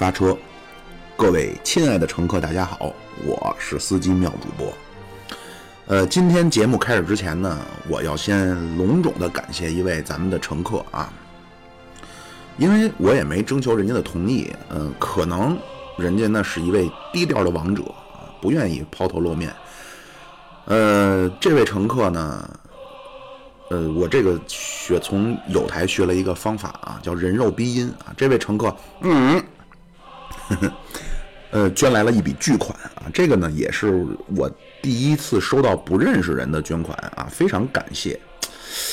发车，各位亲爱的乘客，大家好，我是司机妙主播。呃，今天节目开始之前呢，我要先隆重的感谢一位咱们的乘客啊，因为我也没征求人家的同意，嗯、可能人家那是一位低调的王者，不愿意抛头露面。呃，这位乘客呢，呃，我这个学从有台学了一个方法啊，叫人肉逼音啊。这位乘客，嗯，呵 呵呃，捐来了一笔巨款啊，这个呢也是我第一次收到不认识人的捐款啊，非常感谢。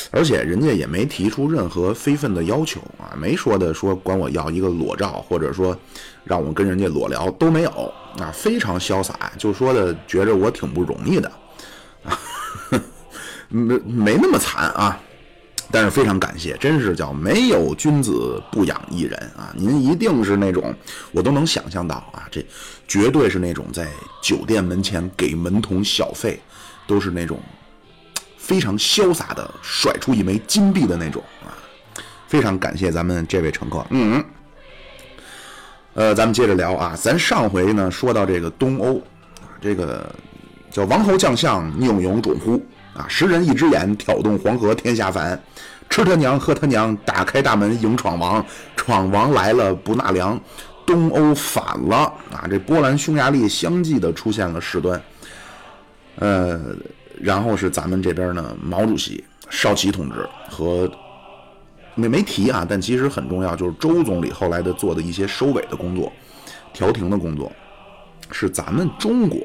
而且人家也没提出任何非分的要求啊，没说的说管我要一个裸照，或者说让我跟人家裸聊都没有啊，非常潇洒，就说的觉着我挺不容易的啊。没没那么惨啊，但是非常感谢，真是叫没有君子不养艺人啊！您一定是那种我都能想象到啊，这绝对是那种在酒店门前给门童小费，都是那种非常潇洒的甩出一枚金币的那种啊！非常感谢咱们这位乘客，嗯。呃，咱们接着聊啊，咱上回呢说到这个东欧啊，这个叫王侯将相宁有种乎啊，十人一只眼，挑动黄河天下反，吃他娘喝他娘，打开大门迎闯王，闯王来了不纳粮，东欧反了啊，这波兰匈牙利相继的出现了事端，呃，然后是咱们这边呢，毛主席少奇同志和没没提啊，但其实很重要，就是周总理后来的做的一些收尾的工作、调停的工作，是咱们中国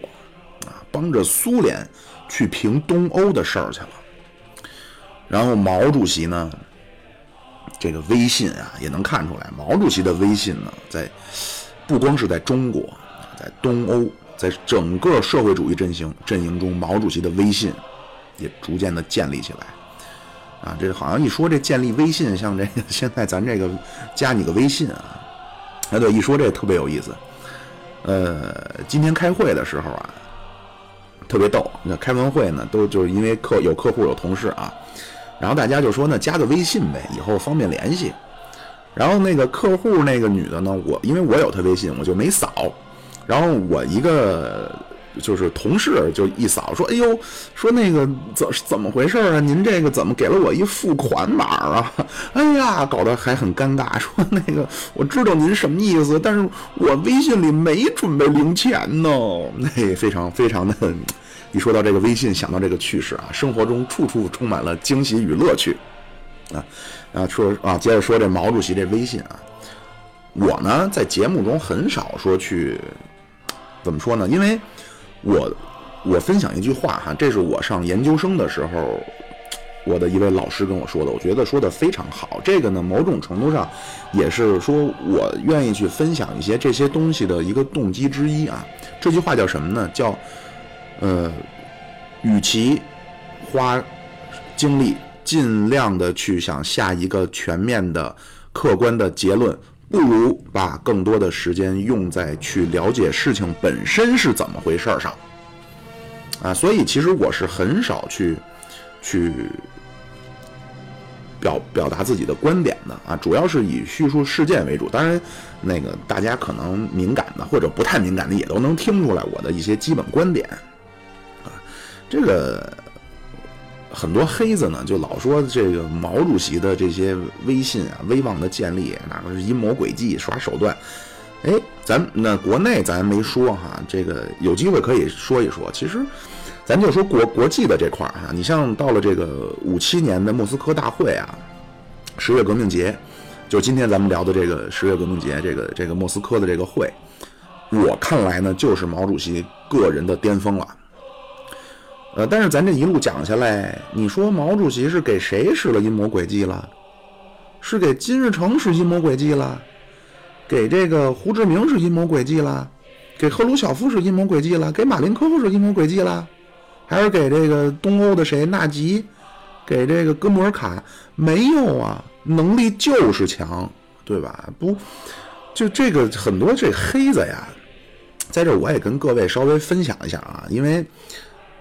啊帮着苏联去平东欧的事儿去了。然后毛主席呢，这个威信啊也能看出来，毛主席的威信呢，在不光是在中国，在东欧，在整个社会主义阵营阵营中，毛主席的威信也逐渐的建立起来。啊，这好像一说这建立微信，像这个现在咱这个加你个微信啊，哎对，一说这特别有意思。呃，今天开会的时候啊，特别逗。那开完会呢，都就是因为客有客户有同事啊，然后大家就说呢，加个微信呗，以后方便联系。然后那个客户那个女的呢，我因为我有她微信，我就没扫。然后我一个就是同事就一扫说：“哎呦，说那个怎怎么回事啊？您这个怎么给了我一付款码啊？哎呀，搞得还很尴尬。说那个我知道您什么意思，但是我微信里没准备零钱呢。那 非常非常的，一说到这个微信，想到这个趣事啊，生活中处处充满了惊喜与乐趣啊啊！说啊，接着说这毛主席这微信啊，我呢在节目中很少说去怎么说呢，因为。我我分享一句话哈，这是我上研究生的时候，我的一位老师跟我说的，我觉得说的非常好。这个呢，某种程度上也是说我愿意去分享一些这些东西的一个动机之一啊。这句话叫什么呢？叫呃，与其花精力尽量的去想下一个全面的、客观的结论。不如把更多的时间用在去了解事情本身是怎么回事上，啊，所以其实我是很少去去表表达自己的观点的啊，主要是以叙述事件为主。当然，那个大家可能敏感的或者不太敏感的也都能听出来我的一些基本观点啊。这个很多黑子呢，就老说这个毛主席的这些威信啊、威望的建立，哪怕是阴谋诡计、耍手段。哎，咱那国内咱没说哈，这个有机会可以说一说。其实，咱就说国国际的这块儿哈，你像到了这个五七年的莫斯科大会啊，十月革命节，就今天咱们聊的这个十月革命节，这个这个莫斯科的这个会，我看来呢，就是毛主席个人的巅峰了。呃，但是咱这一路讲下来，你说毛主席是给谁使了阴谋诡计了？是给金日成使阴谋诡计了？给这个胡志明是阴谋诡计了？给赫鲁晓夫是阴谋诡计了？给马林科夫是阴谋诡计了？还是给这个东欧的谁纳吉？给这个哥穆尔卡？没有啊，能力就是强，对吧？不，就这个很多这黑子呀，在这我也跟各位稍微分享一下啊，因为。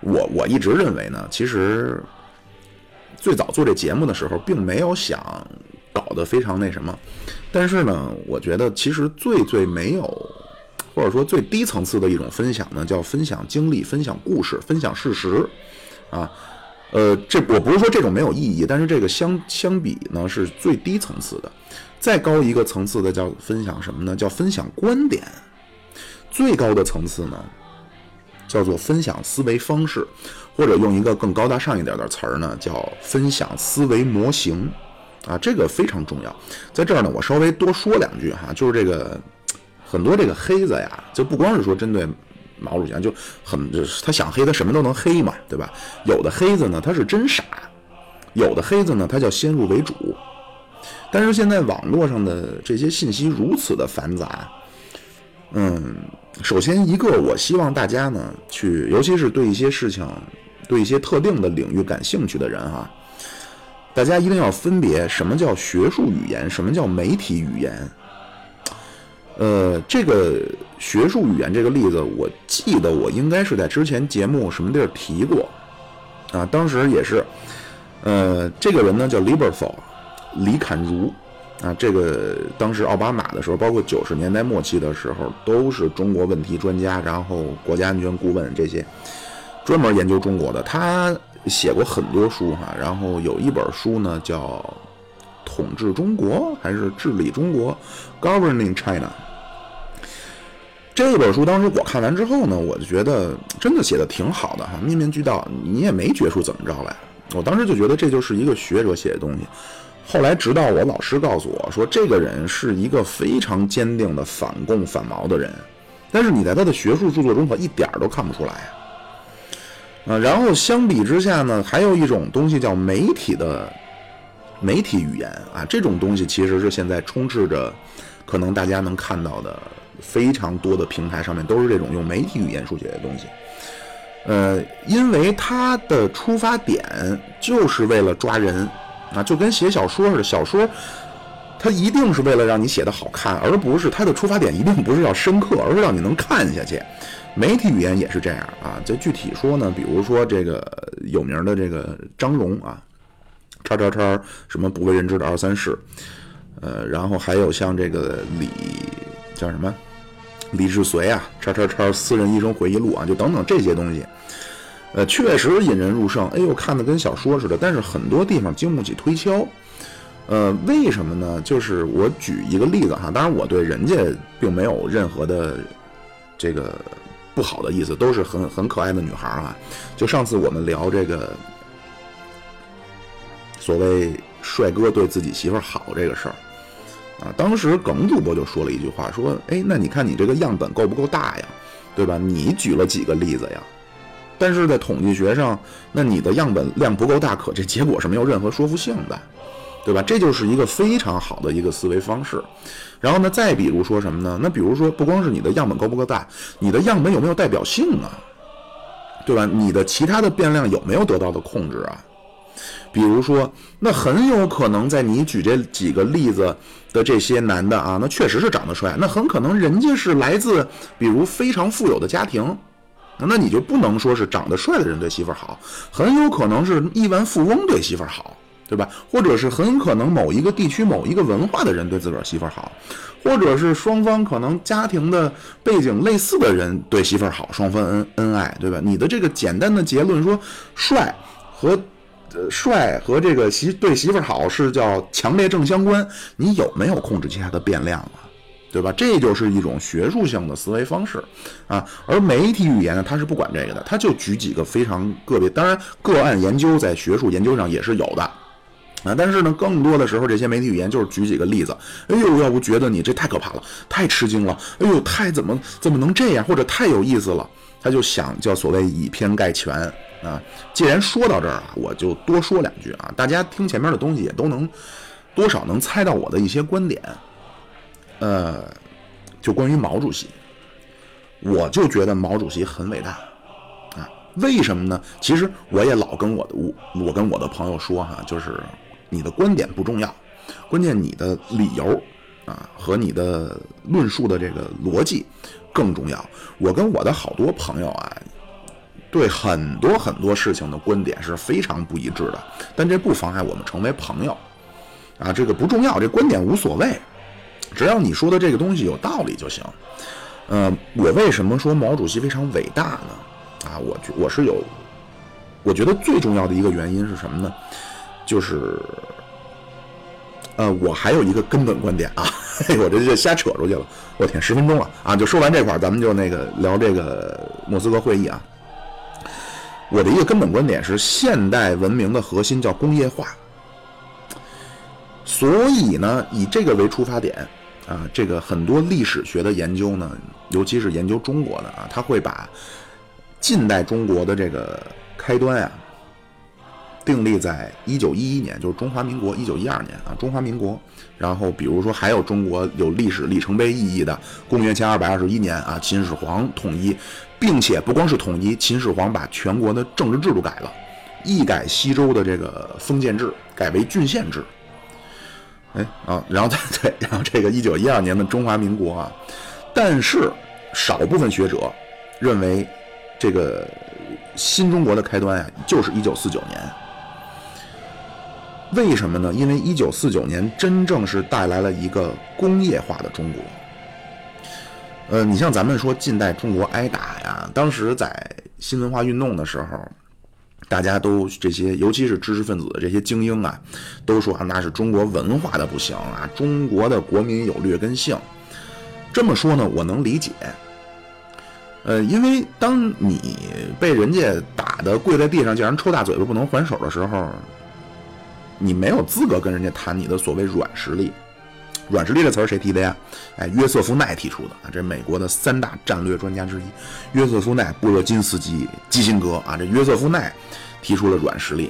我我一直认为呢，其实最早做这节目的时候，并没有想搞得非常那什么。但是呢，我觉得其实最最没有，或者说最低层次的一种分享呢，叫分享经历、分享故事、分享事实，啊，呃，这我不是说这种没有意义，但是这个相相比呢是最低层次的。再高一个层次的叫分享什么呢？叫分享观点。最高的层次呢，叫做分享思维方式，或者用一个更高大上一点的词儿呢，叫分享思维模型。啊，这个非常重要。在这儿呢，我稍微多说两句哈，就是这个很多这个黑子呀，就不光是说针对毛主席，就很就是他想黑，他什么都能黑嘛，对吧？有的黑子呢，他是真傻；有的黑子呢，他叫先入为主。但是现在网络上的这些信息如此的繁杂，嗯，首先一个，我希望大家呢去，尤其是对一些事情、对一些特定的领域感兴趣的人哈，大家一定要分别什么叫学术语言，什么叫媒体语言。呃，这个学术语言这个例子，我记得我应该是在之前节目什么地儿提过啊，当时也是，呃，这个人呢叫 Liberfo，。李侃如，啊，这个当时奥巴马的时候，包括九十年代末期的时候，都是中国问题专家，然后国家安全顾问这些，专门研究中国的。他写过很多书哈，然后有一本书呢叫《统治中国》还是《治理中国》（Governing China）。这本书当时我看完之后呢，我就觉得真的写的挺好的哈，面面俱到，你也没觉出怎么着来。我当时就觉得这就是一个学者写的东西。后来，直到我老师告诉我说，这个人是一个非常坚定的反共反毛的人，但是你在他的学术著作中可一点都看不出来啊。然后相比之下呢，还有一种东西叫媒体的媒体语言啊，这种东西其实是现在充斥着，可能大家能看到的非常多的平台上面都是这种用媒体语言书写的东西。呃，因为它的出发点就是为了抓人。啊，就跟写小说似的，小说它一定是为了让你写的好看，而不是它的出发点一定不是要深刻，而是让你能看下去。媒体语言也是这样啊。就具体说呢，比如说这个有名的这个张荣啊，叉叉叉什么不为人知的二三事，呃，然后还有像这个李叫什么李志绥啊，叉叉叉私人医生回忆录啊，就等等这些东西。呃，确实引人入胜。哎呦，看的跟小说似的，但是很多地方经不起推敲。呃，为什么呢？就是我举一个例子哈，当然我对人家并没有任何的这个不好的意思，都是很很可爱的女孩啊。就上次我们聊这个所谓帅哥对自己媳妇好这个事儿啊，当时耿主播就说了一句话，说：“哎，那你看你这个样本够不够大呀？对吧？你举了几个例子呀？”但是在统计学上，那你的样本量不够大，可这结果是没有任何说服性的，对吧？这就是一个非常好的一个思维方式。然后呢，再比如说什么呢？那比如说，不光是你的样本够不够大，你的样本有没有代表性啊？对吧？你的其他的变量有没有得到的控制啊？比如说，那很有可能在你举这几个例子的这些男的啊，那确实是长得帅，那很可能人家是来自比如非常富有的家庭。那你就不能说是长得帅的人对媳妇儿好，很有可能是亿万富翁对媳妇儿好，对吧？或者是很可能某一个地区某一个文化的人对自个儿媳妇儿好，或者是双方可能家庭的背景类似的人对媳妇儿好，双方恩恩爱，对吧？你的这个简单的结论说，帅和呃帅和这个媳对媳妇好是叫强烈正相关，你有没有控制其他的变量啊？对吧？这就是一种学术性的思维方式，啊，而媒体语言呢，它是不管这个的，它就举几个非常个别，当然个案研究在学术研究上也是有的，啊，但是呢，更多的时候这些媒体语言就是举几个例子，哎呦，要不觉得你这太可怕了，太吃惊了，哎呦，太怎么怎么能这样，或者太有意思了，他就想叫所谓以偏概全啊。既然说到这儿啊，我就多说两句啊，大家听前面的东西也都能多少能猜到我的一些观点。呃，就关于毛主席，我就觉得毛主席很伟大啊。为什么呢？其实我也老跟我的我我跟我的朋友说哈，就是你的观点不重要，关键你的理由啊和你的论述的这个逻辑更重要。我跟我的好多朋友啊，对很多很多事情的观点是非常不一致的，但这不妨碍我们成为朋友。啊，这个不重要，这观点无所谓，只要你说的这个东西有道理就行。呃，我为什么说毛主席非常伟大呢？啊，我觉我是有，我觉得最重要的一个原因是什么呢？就是，呃，我还有一个根本观点啊，我这就瞎扯出去了。我天，十分钟了啊！就说完这块儿，咱们就那个聊这个莫斯科会议啊。我的一个根本观点是，现代文明的核心叫工业化。所以呢，以这个为出发点，啊，这个很多历史学的研究呢，尤其是研究中国的啊，他会把近代中国的这个开端啊，定立在一九一一年，就是中华民国一九一二年啊，中华民国。然后比如说还有中国有历史里程碑意义的公元前二百二十一年啊，秦始皇统一，并且不光是统一，秦始皇把全国的政治制度改了，一改西周的这个封建制，改为郡县制。哎啊，然后再对，然后这个一九一二年的中华民国啊，但是少部分学者认为，这个新中国的开端啊，就是一九四九年。为什么呢？因为一九四九年真正是带来了一个工业化的中国。呃，你像咱们说近代中国挨打呀，当时在新文化运动的时候。大家都这些，尤其是知识分子的这些精英啊，都说啊，那是中国文化的不行啊，中国的国民有劣根性。这么说呢，我能理解。呃，因为当你被人家打的跪在地上，叫人抽大嘴巴不能还手的时候，你没有资格跟人家谈你的所谓软实力。软实力这词儿谁提的呀？哎，约瑟夫奈提出的啊，这美国的三大战略专家之一，约瑟夫奈、布热津斯基、基辛格啊，这约瑟夫奈提出了软实力。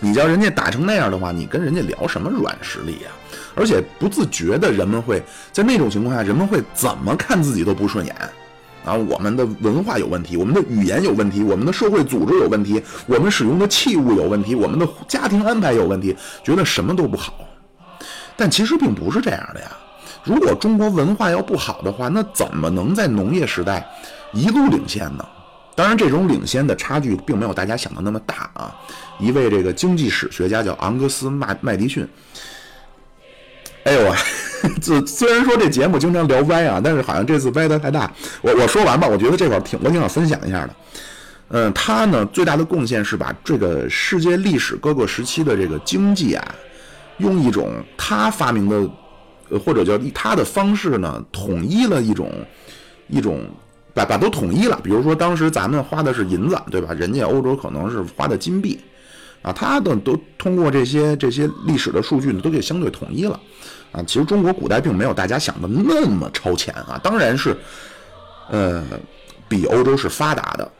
你叫人家打成那样的话，你跟人家聊什么软实力呀？而且不自觉的，人们会在那种情况下，人们会怎么看自己都不顺眼啊！我们的文化有问题，我们的语言有问题，我们的社会组织有问题，我们使用的器物有问题，我们的家庭安排有问题，觉得什么都不好。但其实并不是这样的呀。如果中国文化要不好的话，那怎么能在农业时代一路领先呢？当然，这种领先的差距并没有大家想的那么大啊。一位这个经济史学家叫昂格斯麦麦迪逊。哎呦啊，这虽然说这节目经常聊歪啊，但是好像这次歪的太大。我我说完吧，我觉得这块挺我挺想分享一下的。嗯，他呢最大的贡献是把这个世界历史各个时期的这个经济啊。用一种他发明的，呃，或者叫他的方式呢，统一了一种一种把把都统一了。比如说，当时咱们花的是银子，对吧？人家欧洲可能是花的金币，啊，他的都通过这些这些历史的数据呢，都给相对统一了。啊，其实中国古代并没有大家想的那么超前啊，当然是，呃，比欧洲是发达的。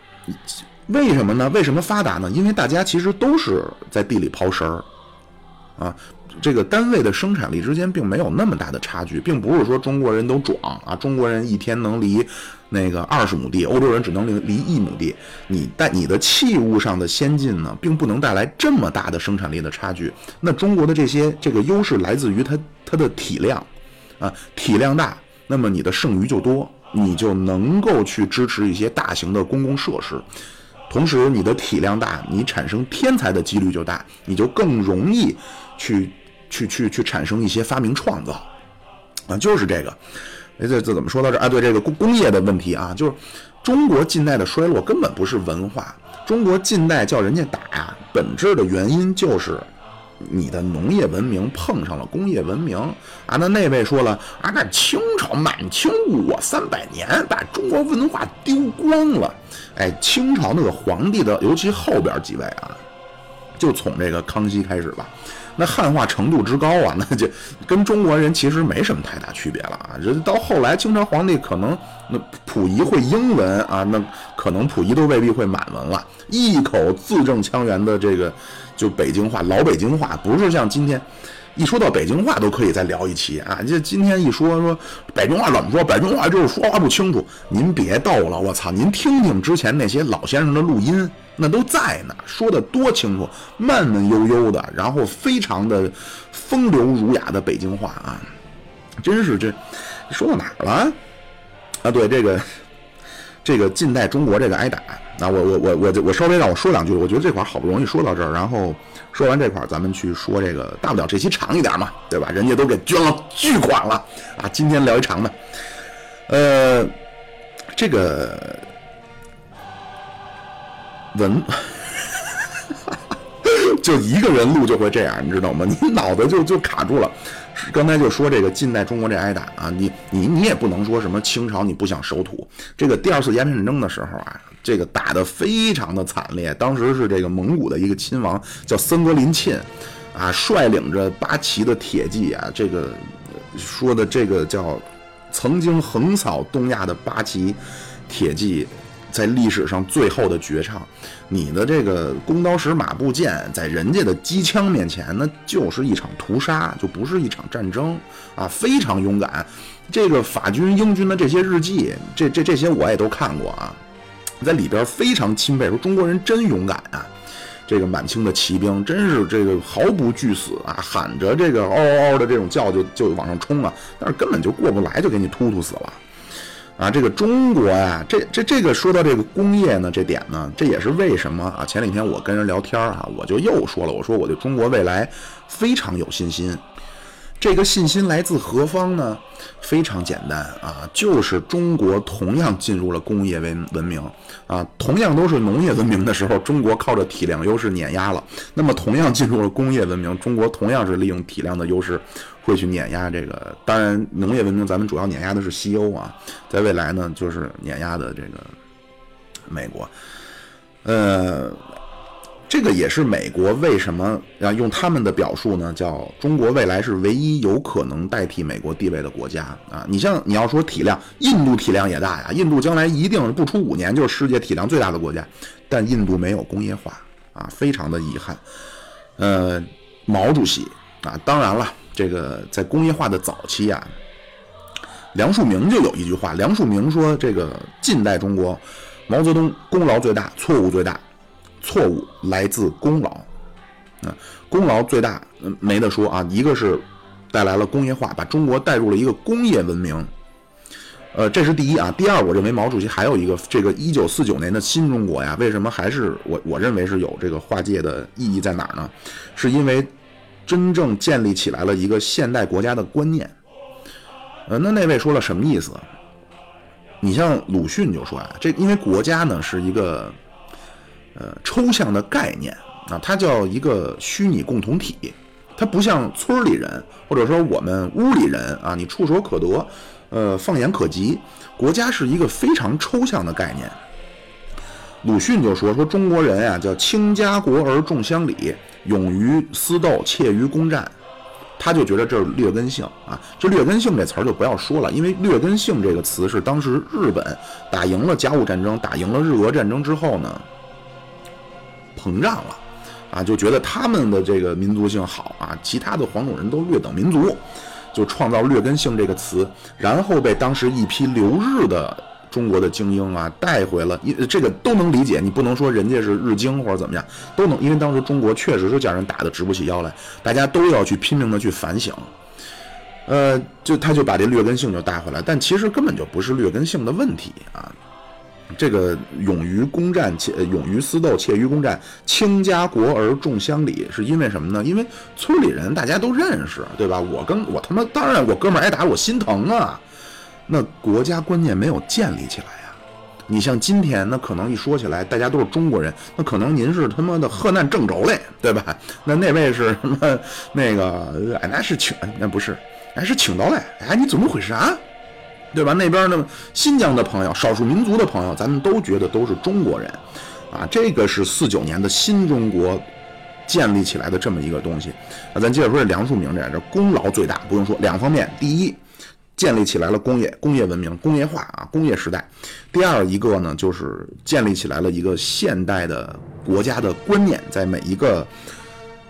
为什么呢？为什么发达呢？因为大家其实都是在地里刨食儿，啊。这个单位的生产力之间并没有那么大的差距，并不是说中国人都壮啊，中国人一天能犁那个二十亩地，欧洲人只能犁犁一亩地。你带你的器物上的先进呢，并不能带来这么大的生产力的差距。那中国的这些这个优势来自于它它的体量啊，体量大，那么你的剩余就多，你就能够去支持一些大型的公共设施。同时，你的体量大，你产生天才的几率就大，你就更容易去。去去去产生一些发明创造，啊，就是这个，哎，这这怎么说到这啊？对这个工工业的问题啊，就是中国近代的衰落根本不是文化，中国近代叫人家打呀，本质的原因就是你的农业文明碰上了工业文明啊。那那位说了啊，那清朝满清我三百年，把中国文化丢光了。哎，清朝那个皇帝的，尤其后边几位啊，就从这个康熙开始吧。那汉化程度之高啊，那就跟中国人其实没什么太大区别了啊。这到后来，清朝皇帝可能那溥仪会英文啊，那可能溥仪都未必会满文了，一口字正腔圆的这个就北京话，老北京话，不是像今天。一说到北京话都可以再聊一期啊！这今天一说说北京话怎么说？北京话就是说话不清楚。您别逗了，我操！您听听之前那些老先生的录音，那都在呢，说的多清楚，慢慢悠悠的，然后非常的风流儒雅的北京话啊！真是这说到哪儿了？啊，对这个这个近代中国这个挨打，那我我我我我稍微让我说两句，我觉得这块好不容易说到这儿，然后说完这块，咱们去说这个，大不了这期长一点嘛，对吧？人家都给捐了巨款了啊，今天聊一长的，呃，这个文。就一个人录就会这样，你知道吗？你脑子就就卡住了。刚才就说这个近代中国这挨打啊，你你你也不能说什么清朝你不想守土。这个第二次鸦片战争的时候啊，这个打得非常的惨烈。当时是这个蒙古的一个亲王叫森格林沁啊，率领着八旗的铁骑啊，这个说的这个叫曾经横扫东亚的八旗铁骑。在历史上最后的绝唱，你的这个弓刀石马步剑，在人家的机枪面前，那就是一场屠杀，就不是一场战争啊！非常勇敢。这个法军、英军的这些日记，这这这些我也都看过啊，在里边非常钦佩，说中国人真勇敢啊！这个满清的骑兵真是这个毫不惧死啊，喊着这个嗷嗷嗷的这种叫就就往上冲啊，但是根本就过不来，就给你突突死了。啊，这个中国呀，这这这个说到这个工业呢，这点呢，这也是为什么啊？前两天我跟人聊天啊，我就又说了，我说我对中国未来非常有信心。这个信心来自何方呢？非常简单啊，就是中国同样进入了工业文文明啊，同样都是农业文明的时候，中国靠着体量优势碾压了。那么同样进入了工业文明，中国同样是利用体量的优势会去碾压这个。当然，农业文明咱们主要碾压的是西欧啊，在未来呢，就是碾压的这个美国，呃。这个也是美国为什么要用他们的表述呢？叫中国未来是唯一有可能代替美国地位的国家啊！你像你要说体量，印度体量也大呀，印度将来一定不出五年就是世界体量最大的国家，但印度没有工业化啊，非常的遗憾。呃，毛主席啊，当然了，这个在工业化的早期啊，梁漱溟就有一句话，梁漱溟说：“这个近代中国，毛泽东功劳最大，错误最大。”错误来自功劳，啊，功劳最大，没得说啊。一个是带来了工业化，把中国带入了一个工业文明，呃，这是第一啊。第二，我认为毛主席还有一个这个一九四九年的新中国呀，为什么还是我我认为是有这个划界的意义在哪儿呢？是因为真正建立起来了一个现代国家的观念。呃，那那位说了什么意思？你像鲁迅就说啊，这因为国家呢是一个。呃，抽象的概念啊，它叫一个虚拟共同体，它不像村里人或者说我们屋里人啊，你触手可得，呃，放眼可及。国家是一个非常抽象的概念。鲁迅就说说中国人啊，叫轻家国而重乡里，勇于私斗，怯于攻战。他就觉得这是劣根性啊，这劣根性这词儿就不要说了，因为劣根性这个词是当时日本打赢了甲午战争，打赢了日俄战争之后呢。膨胀了，啊，就觉得他们的这个民族性好啊，其他的黄种人都劣等民族，就创造劣根性这个词，然后被当时一批留日的中国的精英啊带回了，一这个都能理解，你不能说人家是日精或者怎么样，都能，因为当时中国确实是叫人打得直不起腰来，大家都要去拼命的去反省，呃，就他就把这劣根性就带回来，但其实根本就不是劣根性的问题啊。这个勇于攻战，且勇于私斗，怯于攻战，轻家国而重乡里，是因为什么呢？因为村里人大家都认识，对吧？我跟我他妈当然我哥们挨打我心疼啊。那国家观念没有建立起来呀。你像今天，那可能一说起来，大家都是中国人，那可能您是他妈的河南郑州嘞，对吧？那那位是什么？那个哎，那是青，那不是，哎是青岛嘞。哎，你怎么回事啊？对吧？那边呢，新疆的朋友、少数民族的朋友，咱们都觉得都是中国人，啊，这个是四九年的新中国建立起来的这么一个东西。那咱接着说这梁漱溟这这功劳最大，不用说，两方面：第一，建立起来了工业、工业文明、工业化啊，工业时代；第二一个呢，就是建立起来了一个现代的国家的观念，在每一个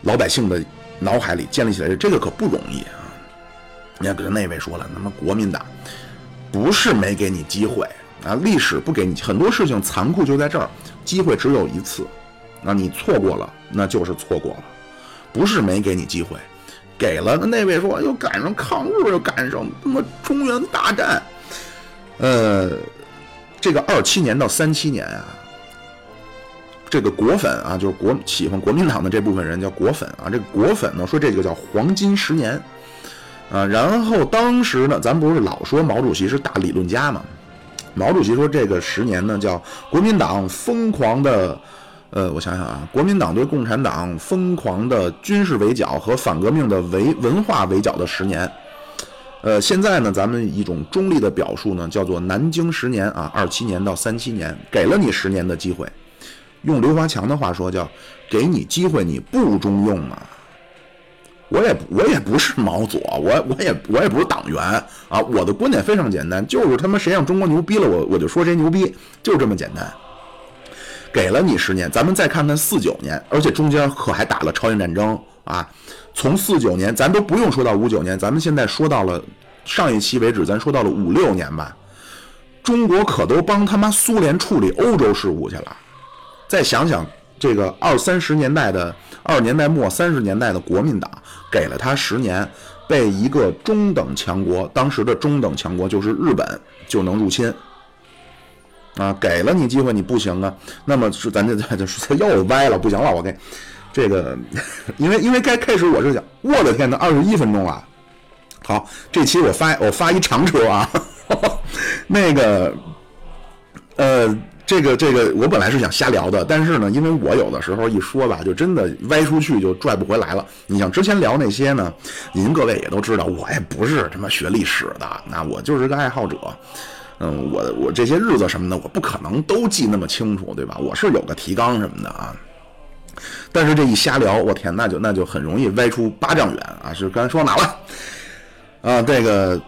老百姓的脑海里建立起来，这个可不容易啊！你看，跟那位说了，那么国民党。不是没给你机会啊！历史不给你很多事情残酷就在这儿，机会只有一次，那你错过了，那就是错过了。不是没给你机会，给了。那位说又赶上抗日，又赶上他妈中原大战，呃，这个二七年到三七年啊，这个果粉啊，就是国喜欢国民党的这部分人叫果粉啊。这个果粉呢说这个叫黄金十年啊。然后当时呢，咱不是老说毛主席是大理论家嘛？毛主席说这个十年呢叫国民党疯狂的，呃，我想想啊，国民党对共产党疯狂的军事围剿和反革命的围文化围剿的十年。呃，现在呢，咱们一种中立的表述呢，叫做南京十年啊，二七年到三七年，给了你十年的机会。用刘华强的话说，叫给你机会，你不中用啊。我也我也不是毛左，我我也我也不是党员啊。我的观点非常简单，就是他妈谁让中国牛逼了，我我就说谁牛逼，就这么简单。给了你十年，咱们再看看四九年，而且中间可还打了朝鲜战争啊。从四九年，咱都不用说到五九年，咱们现在说到了上一期为止，咱说到了五六年吧。中国可都帮他妈苏联处理欧洲事务去了。再想想这个二三十年代的二十年代末三十年代的国民党，给了他十年，被一个中等强国，当时的中等强国就是日本就能入侵啊，给了你机会你不行啊，那么是咱这这这又歪了，不行了，我给。这个，因为因为该开始我是想，我的天呐，二十一分钟了。好，这期我发我发一长车啊，那个，呃，这个这个我本来是想瞎聊的，但是呢，因为我有的时候一说吧，就真的歪出去就拽不回来了。你像之前聊那些呢，您各位也都知道，我也不是他妈学历史的，那我就是个爱好者。嗯，我我这些日子什么的，我不可能都记那么清楚，对吧？我是有个提纲什么的啊。但是这一瞎聊，我天，那就那就很容易歪出八丈远啊！是刚才说哪了？啊，这个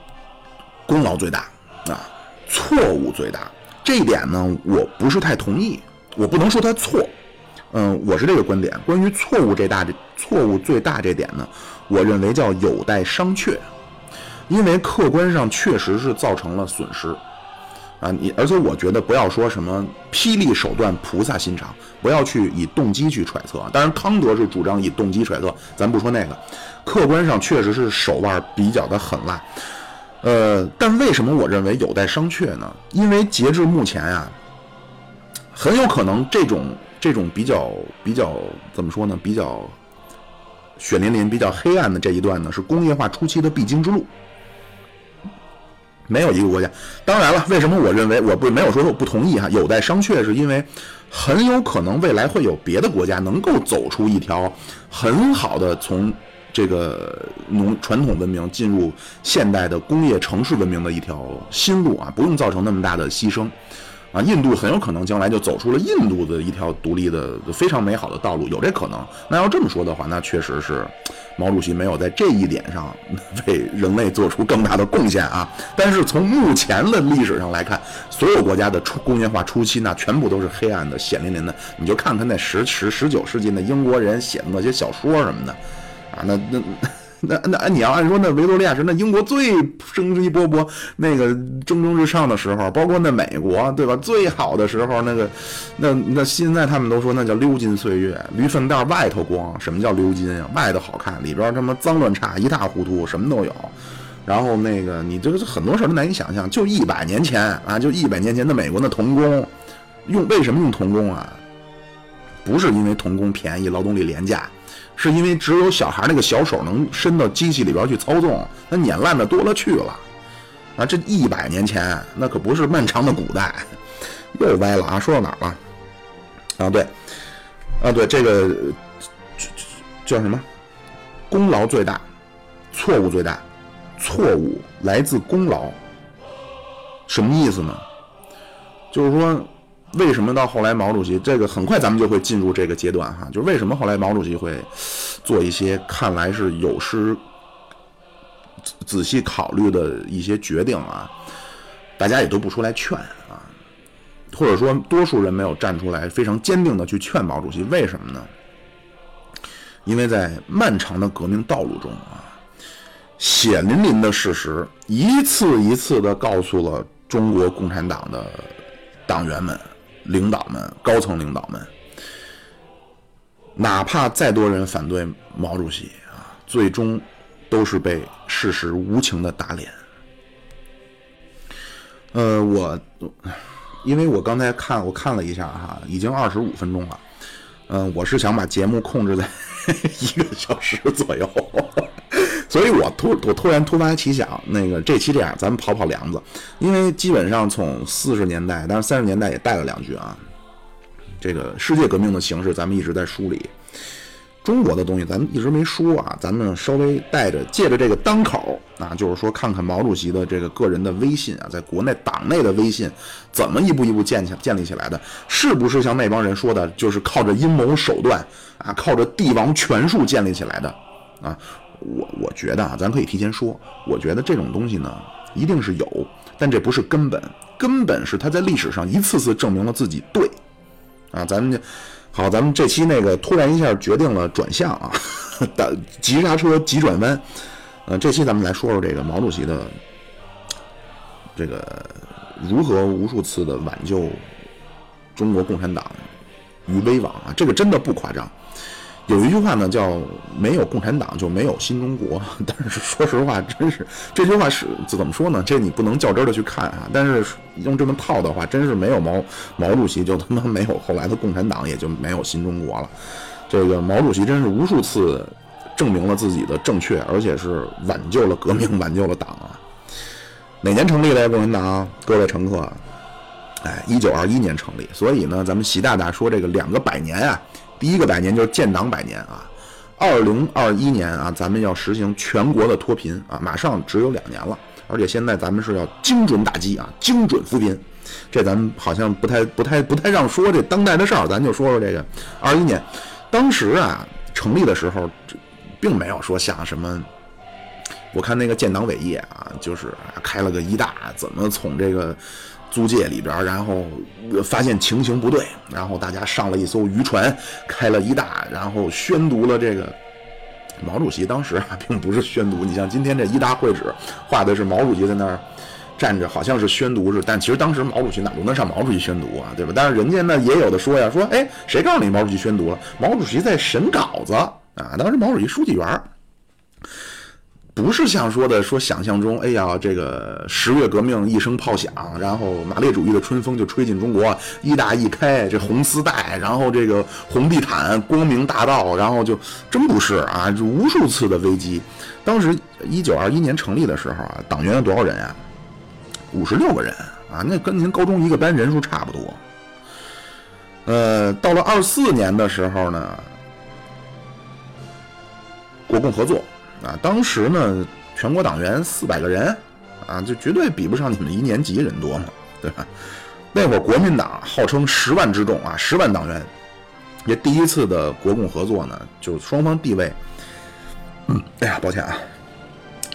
功劳最大啊，错误最大。这一点呢，我不是太同意。我不能说他错，嗯，我是这个观点。关于错误这大这错误最大这点呢，我认为叫有待商榷，因为客观上确实是造成了损失。啊，你而且我觉得不要说什么霹雳手段、菩萨心肠，不要去以动机去揣测。当然，康德是主张以动机揣测，咱不说那个。客观上确实是手腕比较的狠辣，呃，但为什么我认为有待商榷呢？因为截至目前啊，很有可能这种这种比较比较怎么说呢？比较血淋淋、比较黑暗的这一段呢，是工业化初期的必经之路。没有一个国家，当然了，为什么我认为我不没有说我不同意哈，有待商榷，是因为很有可能未来会有别的国家能够走出一条很好的从这个农传统文明进入现代的工业城市文明的一条新路啊，不用造成那么大的牺牲。啊，印度很有可能将来就走出了印度的一条独立的非常美好的道路，有这可能。那要这么说的话，那确实是毛主席没有在这一点上为人类做出更大的贡献啊。但是从目前的历史上来看，所有国家的初工业化初期那全部都是黑暗的、血淋淋的。你就看看那十十十九世纪那英国人写的那些小说什么的，啊，那那。那那你要按说那维多利亚时那英国最生机勃勃、那个蒸蒸日上的时候，包括那美国对吧？最好的时候，那个那那现在他们都说那叫鎏金岁月，驴粪蛋外头光。什么叫鎏金啊？外头好看，里边他妈脏乱差一塌糊涂，什么都有。然后那个你这个很多事儿都难以想象。就一百年前啊，就一百年前的美国那童工，用为什么用童工啊？不是因为童工便宜，劳动力廉价。是因为只有小孩那个小手能伸到机器里边去操纵，那碾烂的多了去了，啊，这一百年前那可不是漫长的古代，又歪了啊！说到哪儿了？啊，对，啊对，这个叫什么？功劳最大，错误最大，错误来自功劳，什么意思呢？就是说。为什么到后来毛主席这个很快咱们就会进入这个阶段哈？就为什么后来毛主席会做一些看来是有失仔细考虑的一些决定啊？大家也都不出来劝啊，或者说多数人没有站出来非常坚定的去劝毛主席，为什么呢？因为在漫长的革命道路中啊，血淋淋的事实一次一次的告诉了中国共产党的党员们。领导们、高层领导们，哪怕再多人反对毛主席啊，最终都是被事实无情的打脸。呃，我因为我刚才看我看了一下哈，已经二十五分钟了。嗯，我是想把节目控制在 一个小时左右，所以我突我突然突发奇想，那个这期这样，咱们跑跑梁子，因为基本上从四十年代，但是三十年代也带了两句啊。这个世界革命的形式，咱们一直在梳理。中国的东西咱们一直没说啊，咱们稍微带着借着这个当口啊，就是说看看毛主席的这个个人的威信啊，在国内党内的威信怎么一步一步建起建立起来的，是不是像那帮人说的，就是靠着阴谋手段啊，靠着帝王权术建立起来的啊？我我觉得啊，咱可以提前说，我觉得这种东西呢，一定是有，但这不是根本，根本是他在历史上一次次证明了自己对啊，咱们。好，咱们这期那个突然一下决定了转向啊，打急刹车急转弯。呃，这期咱们来说说这个毛主席的这个如何无数次的挽救中国共产党于危亡啊，这个真的不夸张。有一句话呢，叫“没有共产党就没有新中国”，但是说实话，真是这句话是怎么说呢？这你不能较真的去看啊。但是用这么套的话，真是没有毛毛主席就他妈没有后来的共产党，也就没有新中国了。这个毛主席真是无数次证明了自己的正确，而且是挽救了革命，挽救了党啊。哪年成立的共产党？各位乘客，哎，一九二一年成立。所以呢，咱们习大大说这个两个百年啊。第一个百年就是建党百年啊，二零二一年啊，咱们要实行全国的脱贫啊，马上只有两年了，而且现在咱们是要精准打击啊，精准扶贫，这咱们好像不太不太不太让说这当代的事儿，咱就说说这个二一年，当时啊成立的时候，并没有说像什么，我看那个建党伟业啊，就是开了个一大，怎么从这个。租界里边，然后发现情形不对，然后大家上了一艘渔船，开了一大，然后宣读了这个毛主席当时啊，并不是宣读。你像今天这一大会址画的是毛主席在那儿站着，好像是宣读是，但其实当时毛主席哪轮得上毛主席宣读啊，对吧？但是人家呢也有的说呀，说哎，谁告诉你毛主席宣读了？毛主席在审稿子啊，当时毛主席书记员。不是像说的说想象中，哎呀，这个十月革命一声炮响，然后马列主义的春风就吹进中国，一大一开，这红丝带，然后这个红地毯，光明大道，然后就真不是啊，就无数次的危机。当时一九二一年成立的时候啊，党员有多少人啊？五十六个人啊，那跟您高中一个班人数差不多。呃，到了二四年的时候呢，国共合作。啊，当时呢，全国党员四百个人，啊，就绝对比不上你们一年级人多嘛，对吧？那会儿国民党号称十万之众啊，十万党员，也第一次的国共合作呢，就双方地位，嗯，哎呀，抱歉啊，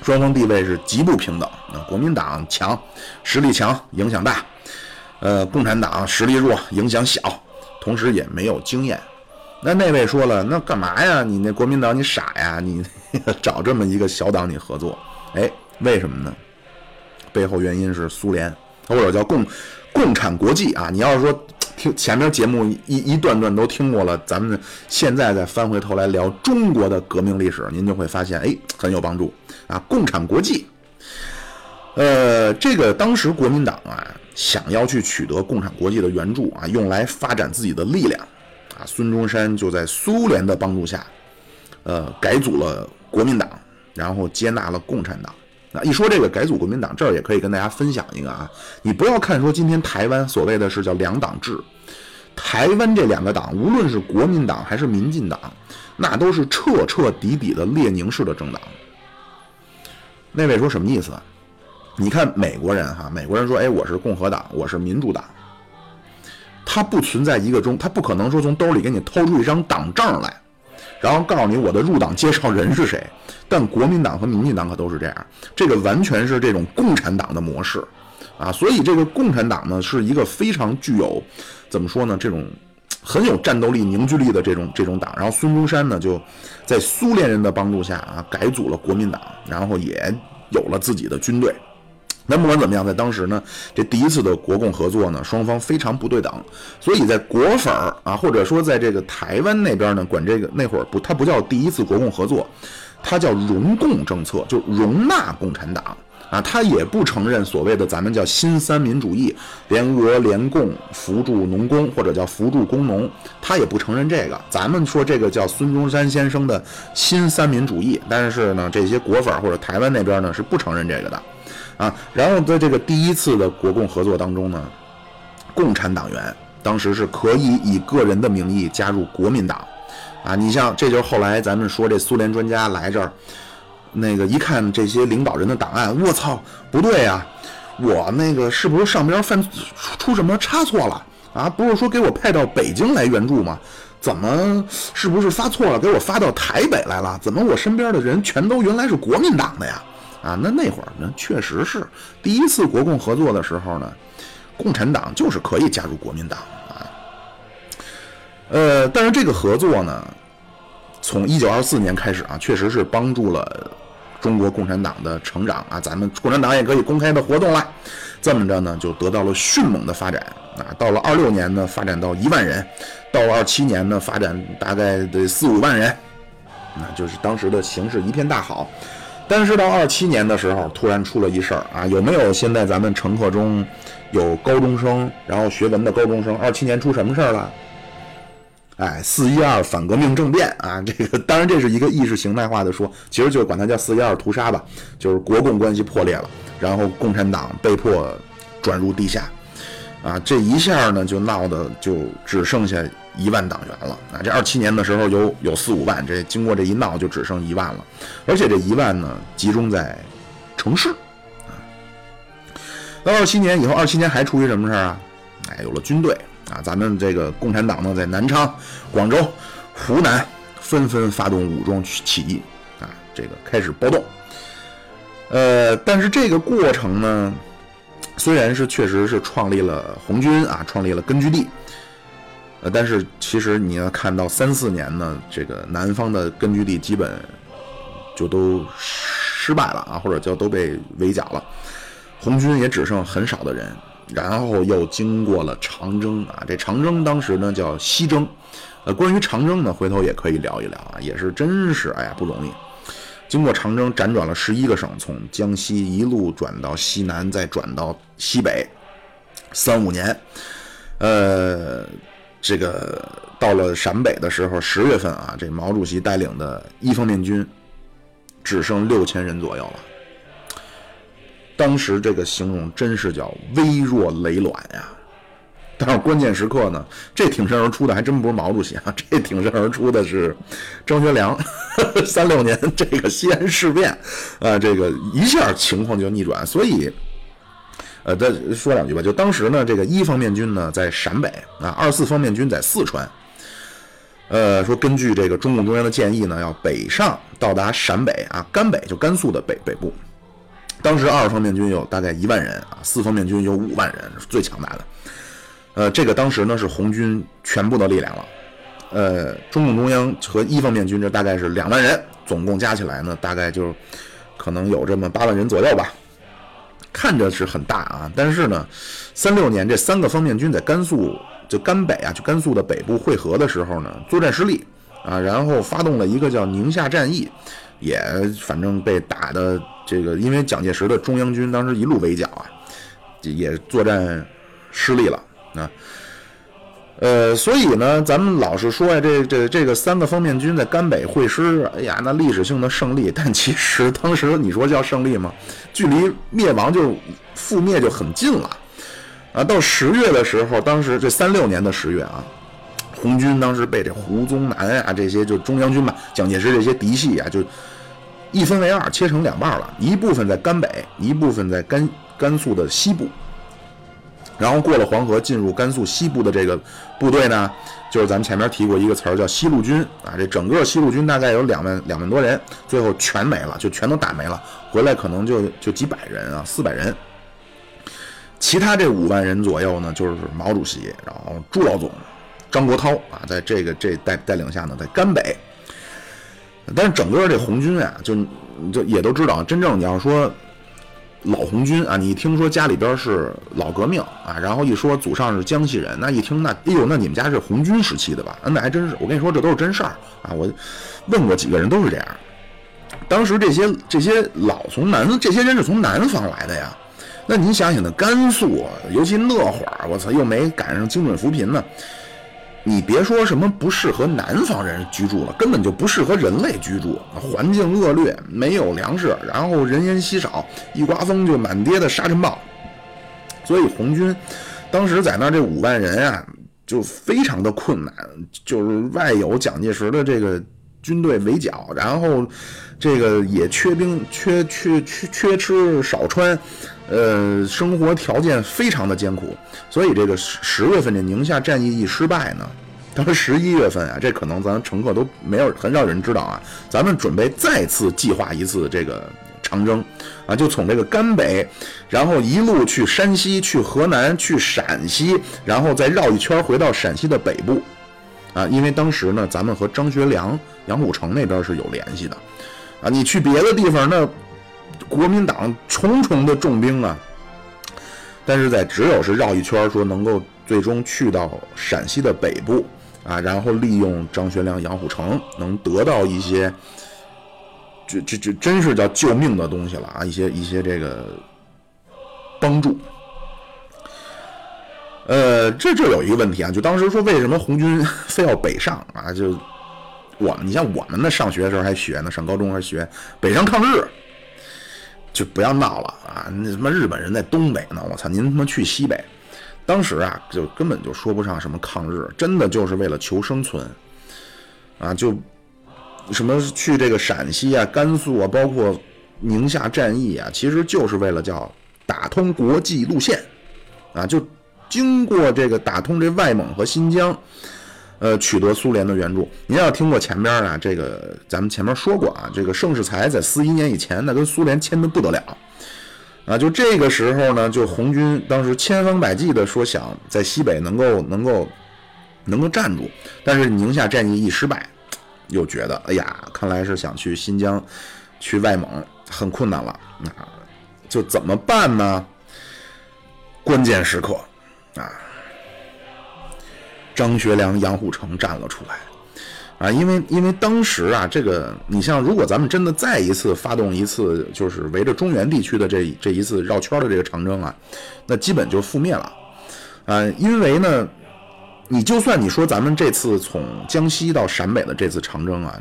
双方地位是极不平等。啊，国民党强，实力强，影响大，呃，共产党实力弱，影响小，同时也没有经验。那那位说了，那干嘛呀？你那国民党你傻呀？你 找这么一个小党你合作？哎，为什么呢？背后原因是苏联，或者叫共共产国际啊。你要是说听前面节目一一段段都听过了，咱们现在再翻回头来聊中国的革命历史，您就会发现，哎，很有帮助啊。共产国际，呃，这个当时国民党啊，想要去取得共产国际的援助啊，用来发展自己的力量。啊，孙中山就在苏联的帮助下，呃，改组了国民党，然后接纳了共产党。啊，一说这个改组国民党，这儿也可以跟大家分享一个啊，你不要看说今天台湾所谓的是叫两党制，台湾这两个党，无论是国民党还是民进党，那都是彻彻底底的列宁式的政党。那位说什么意思？你看美国人哈，美国人说，哎，我是共和党，我是民主党。他不存在一个中，他不可能说从兜里给你掏出一张党证来，然后告诉你我的入党介绍人是谁。但国民党和民进党可都是这样，这个完全是这种共产党的模式啊。所以这个共产党呢，是一个非常具有怎么说呢，这种很有战斗力、凝聚力的这种这种党。然后孙中山呢，就在苏联人的帮助下啊，改组了国民党，然后也有了自己的军队。那不管怎么样，在当时呢，这第一次的国共合作呢，双方非常不对等，所以在国粉儿啊，或者说在这个台湾那边呢，管这个那会儿不，它不叫第一次国共合作，它叫容共政策，就容纳共产党。啊，他也不承认所谓的咱们叫新三民主义，联俄联共扶助农工或者叫扶助工农，他也不承认这个。咱们说这个叫孙中山先生的新三民主义，但是呢，这些国粉儿或者台湾那边呢是不承认这个的，啊，然后在这个第一次的国共合作当中呢，共产党员当时是可以以个人的名义加入国民党。啊，你像这就是后来咱们说这苏联专家来这儿，那个一看这些领导人的档案，我操，不对呀，我那个是不是上边犯出什么差错了啊？不是说给我派到北京来援助吗？怎么是不是发错了，给我发到台北来了？怎么我身边的人全都原来是国民党的呀？啊，那那会儿呢，确实是第一次国共合作的时候呢，共产党就是可以加入国民党啊。呃，但是这个合作呢，从一九二四年开始啊，确实是帮助了中国共产党的成长啊。咱们共产党也可以公开的活动了，这么着呢，就得到了迅猛的发展啊。到了二六年呢，发展到一万人；到了二七年呢，发展大概得四五万人，那就是当时的形势一片大好。但是到二七年的时候，突然出了一事儿啊，有没有现在咱们乘客中有高中生，然后学文的高中生？二七年出什么事儿了？哎，四一二反革命政变啊，这个当然这是一个意识形态化的说，其实就管它叫四一二屠杀吧，就是国共关系破裂了，然后共产党被迫转入地下，啊，这一下呢就闹得就只剩下一万党员了啊，这二七年的时候有有四五万，这经过这一闹就只剩一万了，而且这一万呢集中在城市啊，到二七年以后，二七年还出于什么事儿啊？哎，有了军队。啊，咱们这个共产党呢，在南昌、广州、湖南纷纷发动武装起义，啊，这个开始暴动。呃，但是这个过程呢，虽然是确实是创立了红军啊，创立了根据地，呃，但是其实你要看到三四年呢，这个南方的根据地基本就都失败了啊，或者叫都被围剿了，红军也只剩很少的人。然后又经过了长征啊，这长征当时呢叫西征，呃，关于长征呢，回头也可以聊一聊啊，也是真是哎呀不容易。经过长征，辗转了十一个省，从江西一路转到西南，再转到西北，三五年，呃，这个到了陕北的时候，十月份啊，这毛主席带领的一方面军只剩六千人左右了。当时这个形容真是叫微弱雷卵呀，但是关键时刻呢，这挺身而出的还真不是毛主席啊，这挺身而出的是张学良。三六年这个西安事变，啊，这个一下情况就逆转。所以，呃，再说两句吧。就当时呢，这个一方面军呢在陕北啊，二四方面军在四川。呃，说根据这个中共中央的建议呢，要北上到达陕北啊，甘北就甘肃的北北部。当时二方面军有大概一万人啊，四方面军有五万人，是最强大的。呃，这个当时呢是红军全部的力量了。呃，中共中央和一方面军这大概是两万人，总共加起来呢，大概就可能有这么八万人左右吧。看着是很大啊，但是呢，三六年这三个方面军在甘肃就甘北啊，就甘肃的北部会合的时候呢，作战失利啊，然后发动了一个叫宁夏战役，也反正被打的。这个因为蒋介石的中央军当时一路围剿啊，也作战失利了啊。呃，所以呢，咱们老是说呀，这这这个三个方面军在甘北会师，哎呀，那历史性的胜利。但其实当时你说叫胜利吗？距离灭亡就覆灭就很近了啊。到十月的时候，当时这三六年的十月啊，红军当时被这胡宗南啊这些就中央军吧，蒋介石这些嫡系啊就。一分为二，切成两半了，一部分在甘北，一部分在甘甘肃的西部。然后过了黄河，进入甘肃西部的这个部队呢，就是咱们前面提过一个词儿叫西路军啊。这整个西路军大概有两万两万多人，最后全没了，就全都打没了，回来可能就就几百人啊，四百人。其他这五万人左右呢，就是毛主席，然后朱老总、张国焘啊，在这个这带带领下呢，在甘北。但是整个这红军啊，就就也都知道，真正你要说老红军啊，你一听说家里边是老革命啊，然后一说祖上是江西人，那一听那，哎呦，那你们家是红军时期的吧？那还真是，我跟你说这都是真事儿啊，我问过几个人都是这样。当时这些这些老从南，这些人是从南方来的呀。那你想想，那甘肃，尤其那会儿，我操，又没赶上精准扶贫呢。你别说什么不适合南方人居住了，根本就不适合人类居住，环境恶劣，没有粮食，然后人烟稀少，一刮风就满街的沙尘暴。所以红军当时在那这五万人啊，就非常的困难，就是外有蒋介石的这个军队围剿，然后这个也缺兵、缺缺缺缺吃少穿，呃，生活条件非常的艰苦。所以这个十十月份这宁夏战役一失败呢，当时十一月份啊，这可能咱乘客都没有很少人知道啊，咱们准备再次计划一次这个。长征，啊，就从这个甘北，然后一路去山西、去河南、去陕西，然后再绕一圈回到陕西的北部，啊，因为当时呢，咱们和张学良、杨虎城那边是有联系的，啊，你去别的地方，那国民党重重的重兵啊，但是在只有是绕一圈，说能够最终去到陕西的北部，啊，然后利用张学良、杨虎城能得到一些。这这这真是叫救命的东西了啊！一些一些这个帮助，呃，这这有一个问题啊，就当时说为什么红军 非要北上啊？就我们，你像我们那上学的时候还学呢，上高中还学北上抗日，就不要闹了啊！那他妈日本人在东北呢，我操，您他妈去西北，当时啊就根本就说不上什么抗日，真的就是为了求生存啊，就。什么去这个陕西啊、甘肃啊，包括宁夏战役啊，其实就是为了叫打通国际路线，啊，就经过这个打通这外蒙和新疆，呃，取得苏联的援助。您要听过前边啊，这个咱们前面说过啊，这个盛世才在四一年以前，那跟苏联签的不得了，啊，就这个时候呢，就红军当时千方百计的说想在西北能够能够能够站住，但是宁夏战役一失败。又觉得，哎呀，看来是想去新疆、去外蒙很困难了，那就怎么办呢？关键时刻，啊，张学良、杨虎城站了出来，啊，因为因为当时啊，这个你像，如果咱们真的再一次发动一次，就是围着中原地区的这这一次绕圈的这个长征啊，那基本就覆灭了，啊，因为呢。你就算你说咱们这次从江西到陕北的这次长征啊，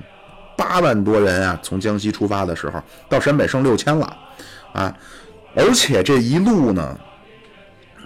八万多人啊，从江西出发的时候到陕北剩六千了，啊，而且这一路呢，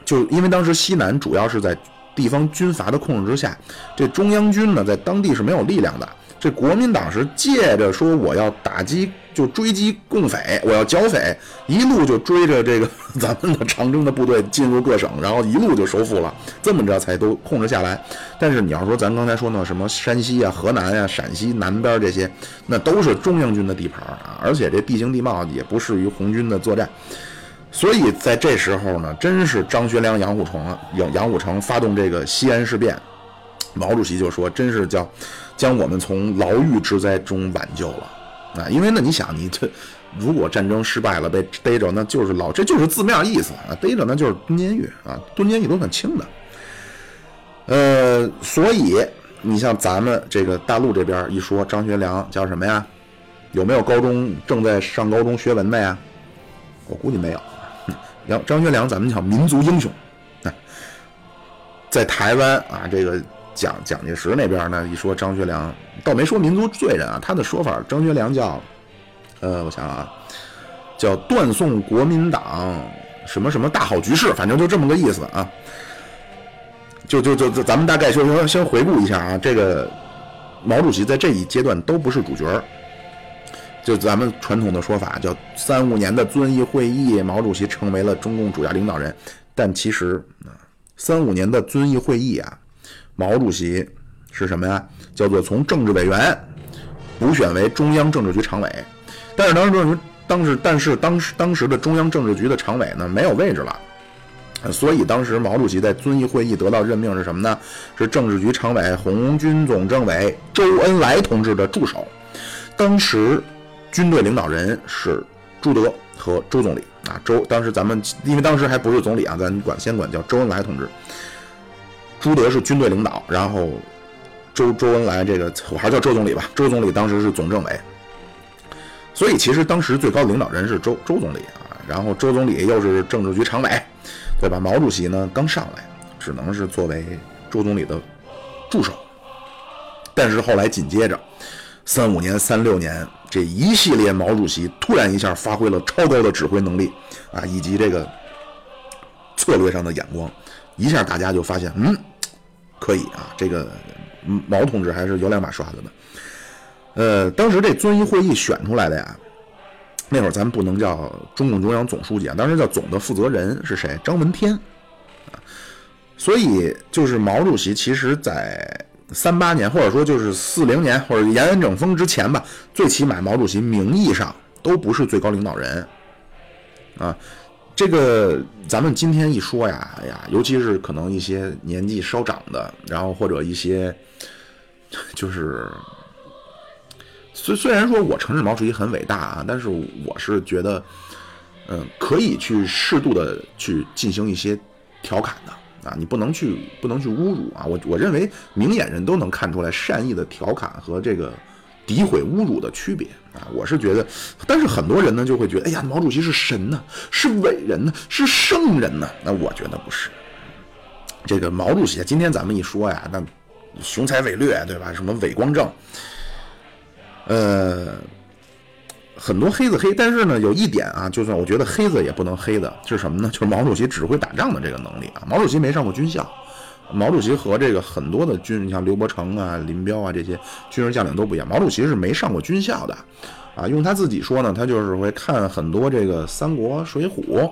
就因为当时西南主要是在地方军阀的控制之下，这中央军呢在当地是没有力量的。这国民党是借着说我要打击，就追击共匪，我要剿匪，一路就追着这个 咱们的长征的部队进入各省，然后一路就收复了，这么着才都控制下来。但是你要说咱刚才说那什么山西啊、河南啊、陕西南边这些，那都是中央军的地盘啊，而且这地形地貌也不适于红军的作战，所以在这时候呢，真是张学良、杨虎城、杨杨虎城发动这个西安事变，毛主席就说，真是叫。将我们从牢狱之灾中挽救了，啊，因为那，你想，你这如果战争失败了被逮着，那就是牢，这就是字面意思啊，逮着那就是蹲监狱啊，蹲监狱都很轻的。呃，所以你像咱们这个大陆这边一说张学良叫什么呀？有没有高中正在上高中学文的呀？我估计没有。杨张学良咱们叫民族英雄，在台湾啊，这个。蒋蒋介石那边呢？一说张学良，倒没说民族罪人啊。他的说法，张学良叫，呃，我想啊，叫断送国民党什么什么大好局势，反正就这么个意思啊。就就就就，咱们大概就说先回顾一下啊。这个毛主席在这一阶段都不是主角就咱们传统的说法叫三五年的遵义会议，毛主席成为了中共主要领导人。但其实啊，三五年的遵义会议啊。毛主席是什么呀？叫做从政治委员补选为中央政治局常委，但是当时当时但是当时当时的中央政治局的常委呢没有位置了，所以当时毛主席在遵义会议得到任命是什么呢？是政治局常委、红军总政委周恩来同志的助手。当时军队领导人是朱德和周总理啊。周当时咱们因为当时还不是总理啊，咱管先管叫周恩来同志。朱德是军队领导，然后周周恩来这个我还是叫周总理吧。周总理当时是总政委，所以其实当时最高领导人是周周总理啊，然后周总理又是政治局常委，对吧？毛主席呢刚上来，只能是作为周总理的助手。但是后来紧接着，三五年、三六年这一系列，毛主席突然一下发挥了超高的指挥能力啊，以及这个策略上的眼光，一下大家就发现，嗯，可以啊，这个毛同志还是有两把刷子的。呃，当时这遵义会议选出来的呀，那会儿咱们不能叫中共中央总书记啊，当时叫总的负责人是谁？张闻天啊。所以就是毛主席，其实在三八年或者说就是四零年或者延安整风之前吧，最起码毛主席名义上都不是最高领导人啊。这个咱们今天一说呀，哎呀，尤其是可能一些年纪稍长的，然后或者一些就是。虽虽然说我承认毛主席很伟大啊，但是我是觉得，嗯，可以去适度的去进行一些调侃的啊，你不能去不能去侮辱啊。我我认为明眼人都能看出来善意的调侃和这个诋毁侮辱的区别啊。我是觉得，但是很多人呢就会觉得，哎呀，毛主席是神呢，是伟人呢，是圣人呢。那我觉得不是。这个毛主席今天咱们一说呀，那雄才伟略，对吧？什么伟光正。呃，很多黑子黑，但是呢，有一点啊，就算我觉得黑子也不能黑的是什么呢？就是毛主席指挥打仗的这个能力啊。毛主席没上过军校，毛主席和这个很多的军，像刘伯承啊、林彪啊这些军事将领都不一样。毛主席是没上过军校的，啊，用他自己说呢，他就是会看很多这个三国、水浒，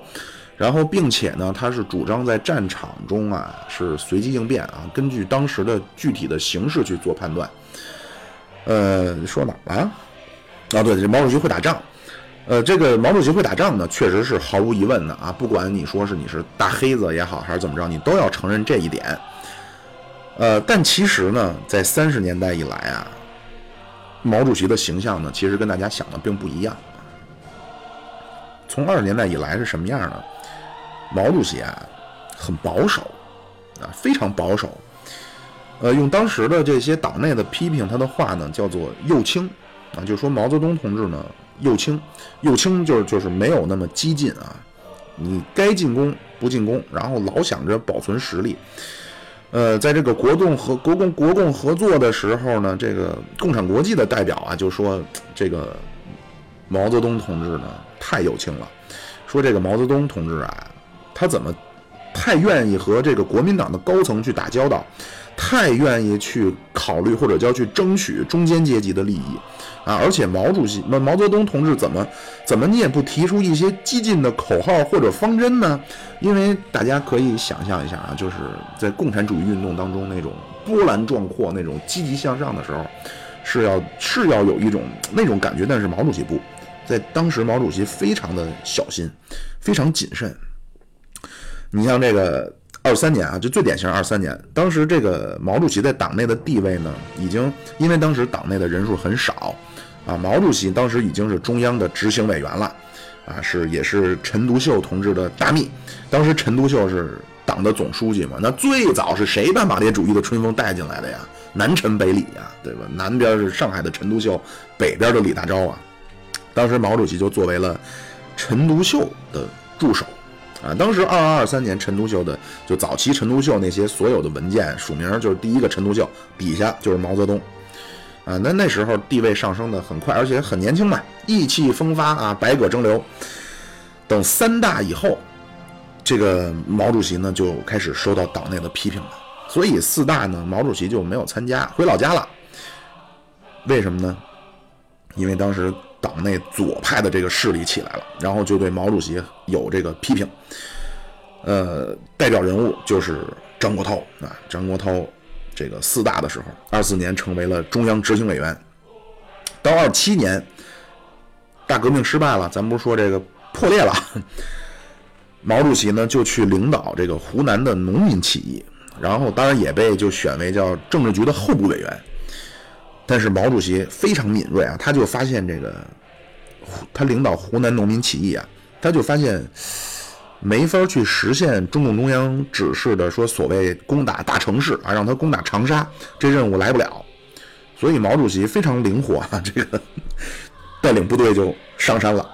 然后并且呢，他是主张在战场中啊是随机应变啊，根据当时的具体的形势去做判断。呃，说哪儿了？啊对，这毛主席会打仗。呃，这个毛主席会打仗呢，确实是毫无疑问的啊。不管你说是你是大黑子也好，还是怎么着，你都要承认这一点。呃，但其实呢，在三十年代以来啊，毛主席的形象呢，其实跟大家想的并不一样。从二十年代以来是什么样呢？毛主席啊，很保守啊，非常保守。呃，用当时的这些党内的批评他的话呢，叫做右倾，啊，就说毛泽东同志呢右倾，右倾就是就是没有那么激进啊，你该进攻不进攻，然后老想着保存实力。呃，在这个国共和国共国共合作的时候呢，这个共产国际的代表啊就说这个毛泽东同志呢太右倾了，说这个毛泽东同志啊，他怎么太愿意和这个国民党的高层去打交道？太愿意去考虑或者叫去争取中间阶级的利益啊！而且毛主席、毛毛泽东同志怎么怎么你也不提出一些激进的口号或者方针呢？因为大家可以想象一下啊，就是在共产主义运动当中那种波澜壮阔、那种积极向上的时候，是要是要有一种那种感觉。但是毛主席不在当时，毛主席非常的小心，非常谨慎。你像这个。二三年啊，就最典型。二三年，当时这个毛主席在党内的地位呢，已经因为当时党内的人数很少，啊，毛主席当时已经是中央的执行委员了，啊，是也是陈独秀同志的大秘。当时陈独秀是党的总书记嘛，那最早是谁把马列主义的春风带进来的呀？南陈北李呀，对吧？南边是上海的陈独秀，北边的李大钊啊。当时毛主席就作为了陈独秀的助手。啊，当时二二二三年，陈独秀的就早期陈独秀那些所有的文件署名就是第一个陈独秀，底下就是毛泽东，啊，那那时候地位上升的很快，而且很年轻嘛，意气风发啊，百舸争流。等三大以后，这个毛主席呢就开始受到党内的批评了，所以四大呢，毛主席就没有参加，回老家了。为什么呢？因为当时。党内左派的这个势力起来了，然后就对毛主席有这个批评。呃，代表人物就是张国焘啊，张国焘这个四大的时候，二四年成为了中央执行委员。到二七年，大革命失败了，咱不是说这个破裂了，毛主席呢就去领导这个湖南的农民起义，然后当然也被就选为叫政治局的候补委员。但是毛主席非常敏锐啊，他就发现这个，他领导湖南农民起义啊，他就发现没法去实现中共中央指示的说所谓攻打大城市啊，让他攻打长沙，这任务来不了。所以毛主席非常灵活啊，这个带领部队就上山了。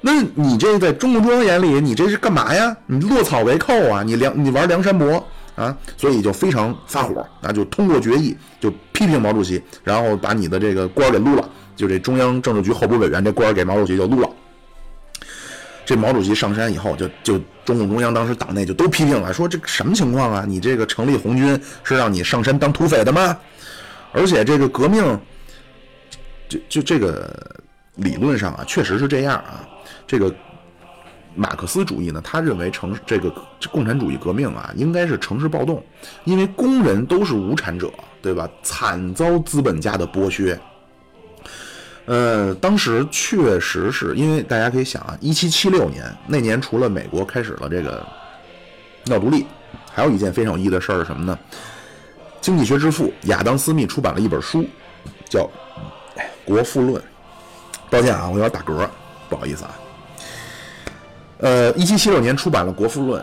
那你这在中共中央眼里，你这是干嘛呀？你落草为寇啊？你梁你玩梁山伯啊？所以就非常发火，那就通过决议就批评毛主席，然后把你的这个官给撸了，就这中央政治局候补委员这官给毛主席就撸了。这毛主席上山以后，就就中共中央当时党内就都批评了，说这什么情况啊？你这个成立红军是让你上山当土匪的吗？而且这个革命，就就这个理论上啊，确实是这样啊。这个马克思主义呢，他认为城这个共产主义革命啊，应该是城市暴动，因为工人都是无产者，对吧？惨遭资本家的剥削。呃，当时确实是因为大家可以想啊，一七七六年那年，除了美国开始了这个闹独立，还有一件非常有意义的事儿是什么呢？经济学之父亚当·斯密出版了一本书，叫《国富论》。抱歉啊，我有点打嗝，不好意思啊。呃，一七七六年出版了《国富论》，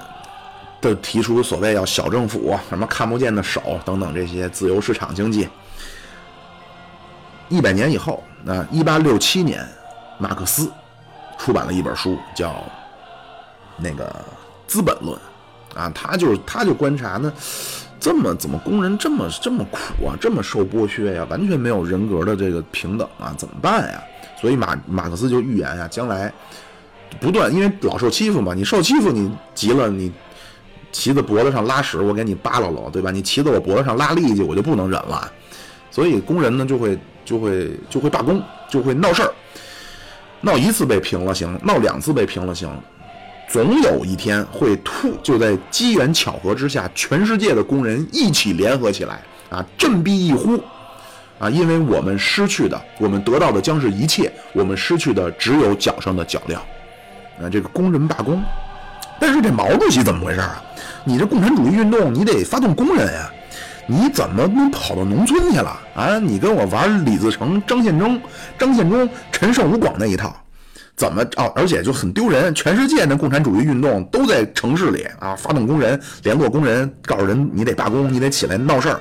的提出所谓要小政府、什么看不见的手等等这些自由市场经济。一百年以后，那一八六七年，马克思出版了一本书，叫《那个资本论》啊，他就是他就观察呢，这么怎么工人这么这么苦啊，这么受剥削呀，完全没有人格的这个平等啊，怎么办呀？所以马马克思就预言啊，将来。不断，因为老受欺负嘛，你受欺负，你急了，你骑在脖子上拉屎，我给你扒拉了，对吧？你骑在我脖子上拉痢疾，我就不能忍了。所以工人呢，就会就会就会罢工，就会闹事儿。闹一次被平了行，闹两次被平了行，总有一天会突，就在机缘巧合之下，全世界的工人一起联合起来啊，振臂一呼啊，因为我们失去的，我们得到的将是一切，我们失去的只有脚上的脚镣。啊，这个工人罢工，但是这毛主席怎么回事啊？你这共产主义运动，你得发动工人呀，你怎么能跑到农村去了啊？你跟我玩李自成、张献忠、张献忠、陈胜吴广那一套，怎么哦？而且就很丢人，全世界的共产主义运动都在城市里啊，发动工人，联络工人，告诉人你得罢工，你得起来闹事儿，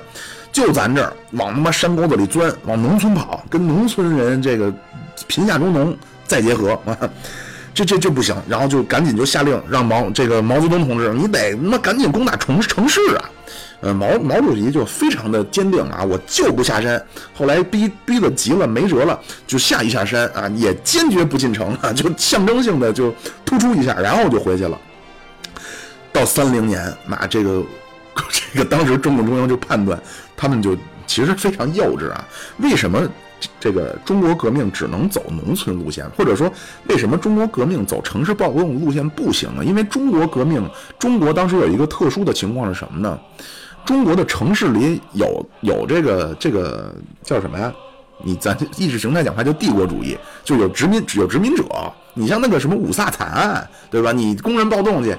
就咱这儿往他妈山沟子里钻，往农村跑，跟农村人这个贫下中农再结合 啊。这这这不行，然后就赶紧就下令让毛这个毛泽东同志，你得他妈赶紧攻打城城市啊！呃，毛毛主席就非常的坚定啊，我就不下山。后来逼逼得急了，没辙了，就下一下山啊，也坚决不进城啊，就象征性的就突出一下，然后就回去了。到三零年，那这个 这个当时中共中央就判断，他们就其实非常幼稚啊，为什么？这个中国革命只能走农村路线，或者说，为什么中国革命走城市暴动路线不行呢？因为中国革命，中国当时有一个特殊的情况是什么呢？中国的城市里有有这个这个叫什么呀？你咱意识形态讲话叫帝国主义，就有殖民有殖民者。你像那个什么五卅惨案，对吧？你工人暴动去，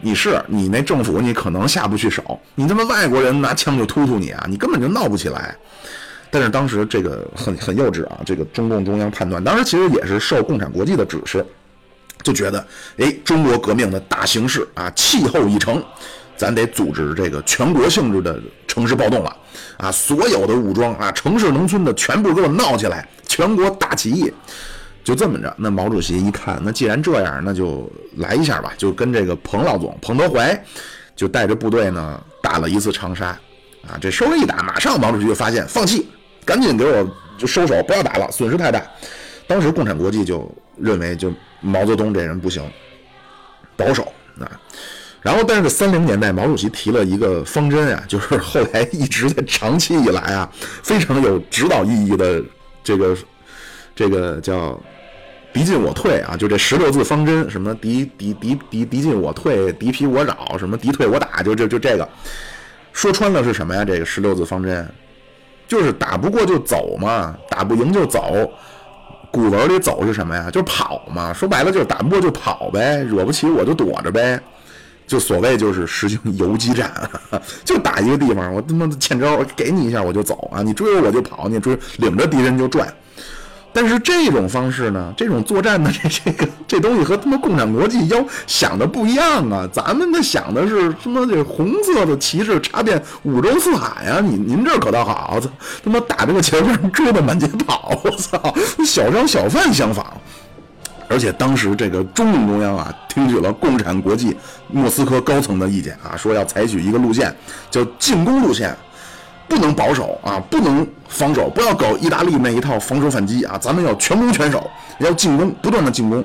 你是你那政府你可能下不去手，你他妈外国人拿枪就突突你啊，你根本就闹不起来。但是当时这个很很幼稚啊，这个中共中央判断，当时其实也是受共产国际的指示，就觉得，哎，中国革命的大形势啊，气候已成，咱得组织这个全国性质的城市暴动了，啊，所有的武装啊，城市农村的全部给我闹起来，全国大起义，就这么着。那毛主席一看，那既然这样，那就来一下吧，就跟这个彭老总彭德怀，就带着部队呢打了一次长沙，啊，这稍微一打，马上毛主席就发现放弃。赶紧给我就收手，不要打了，损失太大。当时共产国际就认为，就毛泽东这人不行，保守啊。然后，但是三零年代，毛主席提了一个方针啊，就是后来一直在长期以来啊，非常有指导意义的这个这个叫“敌进我退”啊，就这十六字方针，什么敌敌敌敌敌进我退，敌疲我扰，什么敌退我打，就就就这个，说穿了是什么呀？这个十六字方针。就是打不过就走嘛，打不赢就走。古文里走是什么呀？就跑嘛。说白了就是打不过就跑呗，惹不起我就躲着呗。就所谓就是实行游击战，就打一个地方，我他妈的欠招，给你一下我就走啊！你追我我就跑，你追领着敌人就转。但是这种方式呢，这种作战的这 这个这东西和他妈共产国际要想的不一样啊！咱们的想的是什么？这红色的旗帜插遍五洲四海啊！你您这可倒好，他妈打这个前面追的满街跑，我操，小商小贩相仿。而且当时这个中共中央啊，听取了共产国际莫斯科高层的意见啊，说要采取一个路线，叫进攻路线，不能保守啊，不能防守，不要搞意大利那一套防守反击啊，咱们要全攻全守，要进攻，不断的进攻。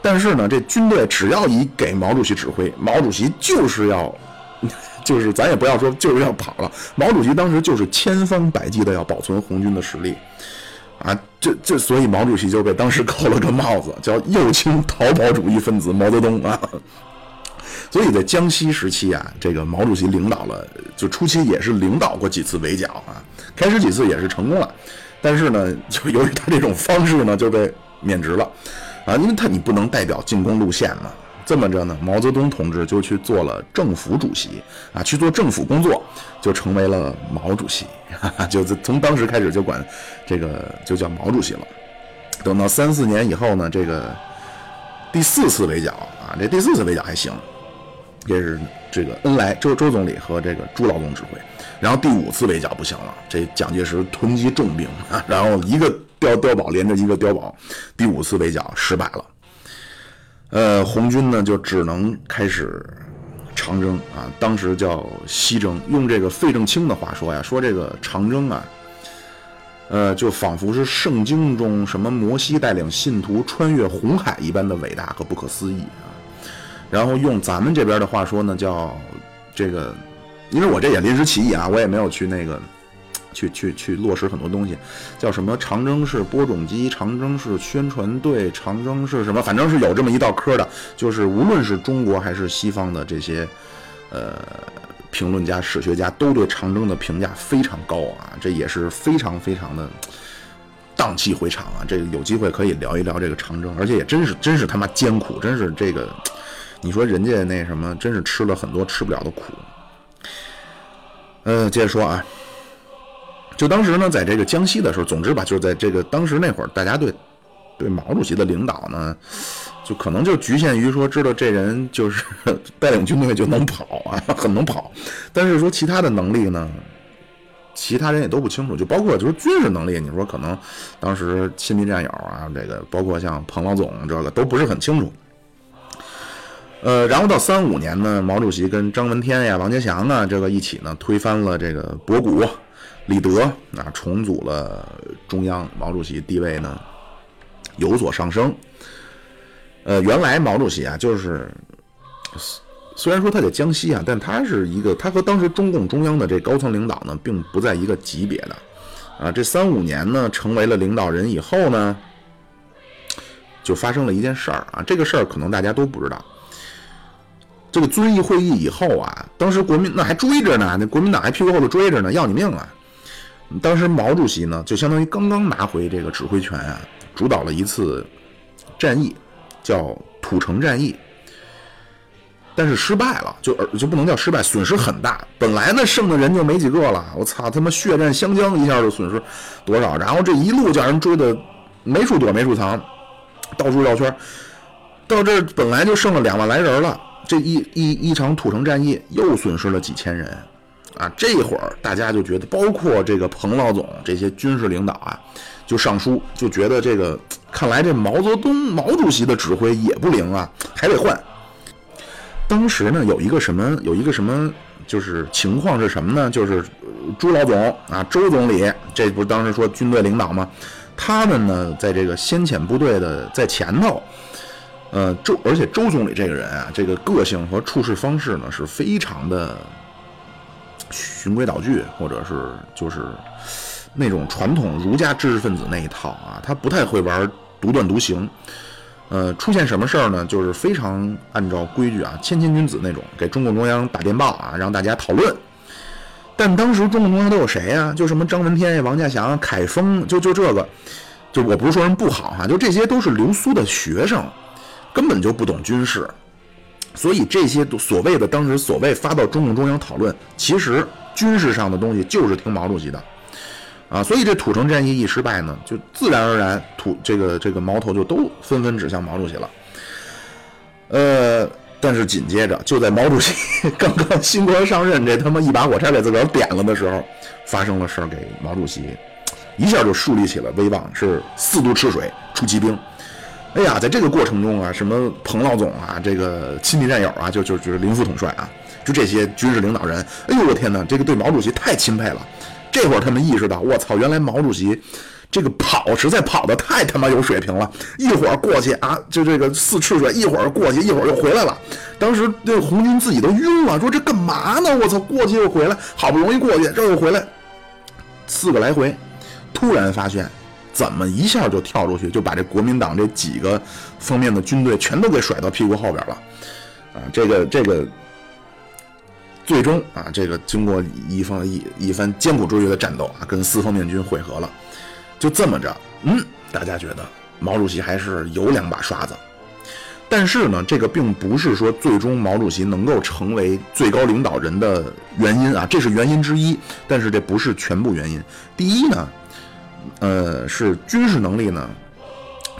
但是呢，这军队只要一给毛主席指挥，毛主席就是要，就是咱也不要说就是要跑了，毛主席当时就是千方百计的要保存红军的实力。啊，这这，所以毛主席就被当时扣了个帽子，叫右倾逃跑主义分子毛泽东啊。所以在江西时期啊，这个毛主席领导了，就初期也是领导过几次围剿啊，开始几次也是成功了，但是呢，就由于他这种方式呢，就被免职了啊，因为他你不能代表进攻路线嘛。这么着呢，毛泽东同志就去做了政府主席啊，去做政府工作，就成为了毛主席，哈 哈就从当时开始就管这个就叫毛主席了。等到三四年以后呢，这个第四次围剿啊，这第四次围剿还行，这是这个恩来周周总理和这个朱老总指挥。然后第五次围剿不行了，这蒋介石囤积重兵啊，然后一个碉碉堡连着一个碉堡，第五次围剿失败了。呃，红军呢就只能开始长征啊，当时叫西征。用这个费正清的话说呀，说这个长征啊，呃，就仿佛是圣经中什么摩西带领信徒穿越红海一般的伟大和不可思议啊。然后用咱们这边的话说呢，叫这个，因为我这也临时起意啊，我也没有去那个。去去去落实很多东西，叫什么长征式播种机、长征式宣传队、长征是什么？反正是有这么一道科的，就是无论是中国还是西方的这些，呃，评论家、史学家都对长征的评价非常高啊，这也是非常非常的荡气回肠啊。这个有机会可以聊一聊这个长征，而且也真是真是他妈艰苦，真是这个，你说人家那什么，真是吃了很多吃不了的苦。呃，接着说啊。就当时呢，在这个江西的时候，总之吧，就是在这个当时那会儿，大家对对毛主席的领导呢，就可能就局限于说，知道这人就是带领军队就能跑啊，很能跑。但是说其他的能力呢，其他人也都不清楚。就包括就是军事能力，你说可能当时亲密战友啊，这个包括像彭老总这个都不是很清楚。呃，然后到三五年呢，毛主席跟张闻天呀、王杰祥啊，这个一起呢，推翻了这个博古。李德啊，重组了中央，毛主席地位呢有所上升。呃，原来毛主席啊，就是虽然说他在江西啊，但他是一个，他和当时中共中央的这高层领导呢，并不在一个级别的。啊，这三五年呢，成为了领导人以后呢，就发生了一件事儿啊，这个事儿可能大家都不知道。这个遵义会议以后啊，当时国民那还追着呢，那国民党还屁股后头追着呢，要你命啊！当时毛主席呢，就相当于刚刚拿回这个指挥权啊，主导了一次战役，叫土城战役，但是失败了，就就不能叫失败，损失很大。本来呢剩的人就没几个了，我操他妈血战湘江，一下就损失多少？然后这一路叫人追的没处躲没处藏，到处绕圈，到这本来就剩了两万来人了，这一一一场土城战役又损失了几千人。啊，这会儿大家就觉得，包括这个彭老总这些军事领导啊，就上书就觉得这个，看来这毛泽东毛主席的指挥也不灵啊，还得换。当时呢，有一个什么，有一个什么，就是情况是什么呢？就是朱老总啊，周总理，这不是当时说军队领导吗？他们呢，在这个先遣部队的在前头，呃，周而且周总理这个人啊，这个个性和处事方式呢，是非常的。循规蹈矩，或者是就是那种传统儒家知识分子那一套啊，他不太会玩独断独行。呃，出现什么事儿呢？就是非常按照规矩啊，谦谦君子那种，给中共中央打电报啊，让大家讨论。但当时中共中央都有谁呀？就什么张闻天、王稼祥、凯丰，就就这个，就我不是说人不好哈，就这些都是刘苏的学生，根本就不懂军事。所以这些所谓的当时所谓发到中共中央讨论，其实军事上的东西就是听毛主席的，啊，所以这土城战役一失败呢，就自然而然土这个这个矛头就都纷纷指向毛主席了。呃，但是紧接着就在毛主席刚刚新官上任，这他妈一把火柴给自个儿点了的时候，发生了事儿，给毛主席一下就树立起了威望，是四渡赤水出奇兵。哎呀，在这个过程中啊，什么彭老总啊，这个亲密战友啊，就就就是林副统帅啊，就这些军事领导人，哎呦我天哪，这个对毛主席太钦佩了。这会儿他们意识到，我操，原来毛主席这个跑实在跑的太他妈有水平了。一会儿过去啊，就这个四赤水，一会儿过去，一会儿又回来了。当时这红军自己都晕了，说这干嘛呢？我操，过去又回来，好不容易过去，这又回来，四个来回，突然发现怎么一下就跳出去，就把这国民党这几个方面的军队全都给甩到屁股后边了。啊，这个这个。最终啊，这个经过一番一一番艰苦卓绝的战斗啊，跟四方面军会合了。就这么着，嗯，大家觉得毛主席还是有两把刷子。但是呢，这个并不是说最终毛主席能够成为最高领导人的原因啊，这是原因之一，但是这不是全部原因。第一呢，呃，是军事能力呢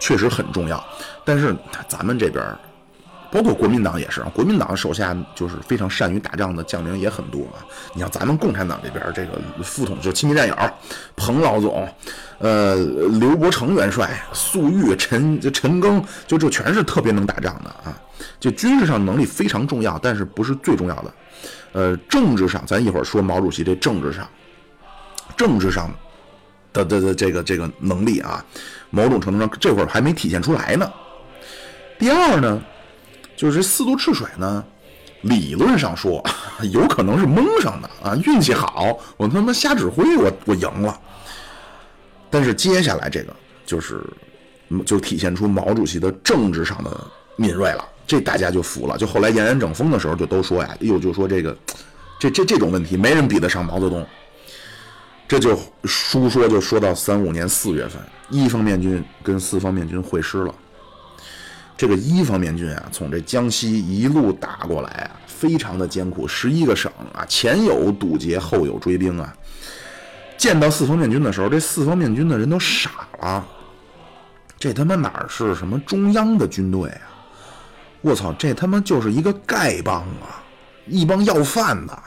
确实很重要，但是咱们这边。包括国民党也是，国民党手下就是非常善于打仗的将领也很多啊。你像咱们共产党这边，这个副统就亲密战友，彭老总，呃，刘伯承元帅，粟裕、陈陈赓，就这全是特别能打仗的啊。就军事上能力非常重要，但是不是最重要的。呃，政治上，咱一会儿说毛主席这政治上，政治上的的的这个这个能力啊，某种程度上这会儿还没体现出来呢。第二呢？就是四渡赤水呢，理论上说 有可能是蒙上的啊，运气好，我他妈瞎指挥，我我赢了。但是接下来这个就是就体现出毛主席的政治上的敏锐了，这大家就服了。就后来延安整风的时候，就都说呀，又，就说这个这这这种问题没人比得上毛泽东。这就书说就说到三五年四月份，一方面军跟四方面军会师了。这个一方面军啊，从这江西一路打过来啊，非常的艰苦，十一个省啊，前有堵截，后有追兵啊。见到四方面军的时候，这四方面军的人都傻了，这他妈哪是什么中央的军队啊？我操，这他妈就是一个丐帮啊，一帮要饭的。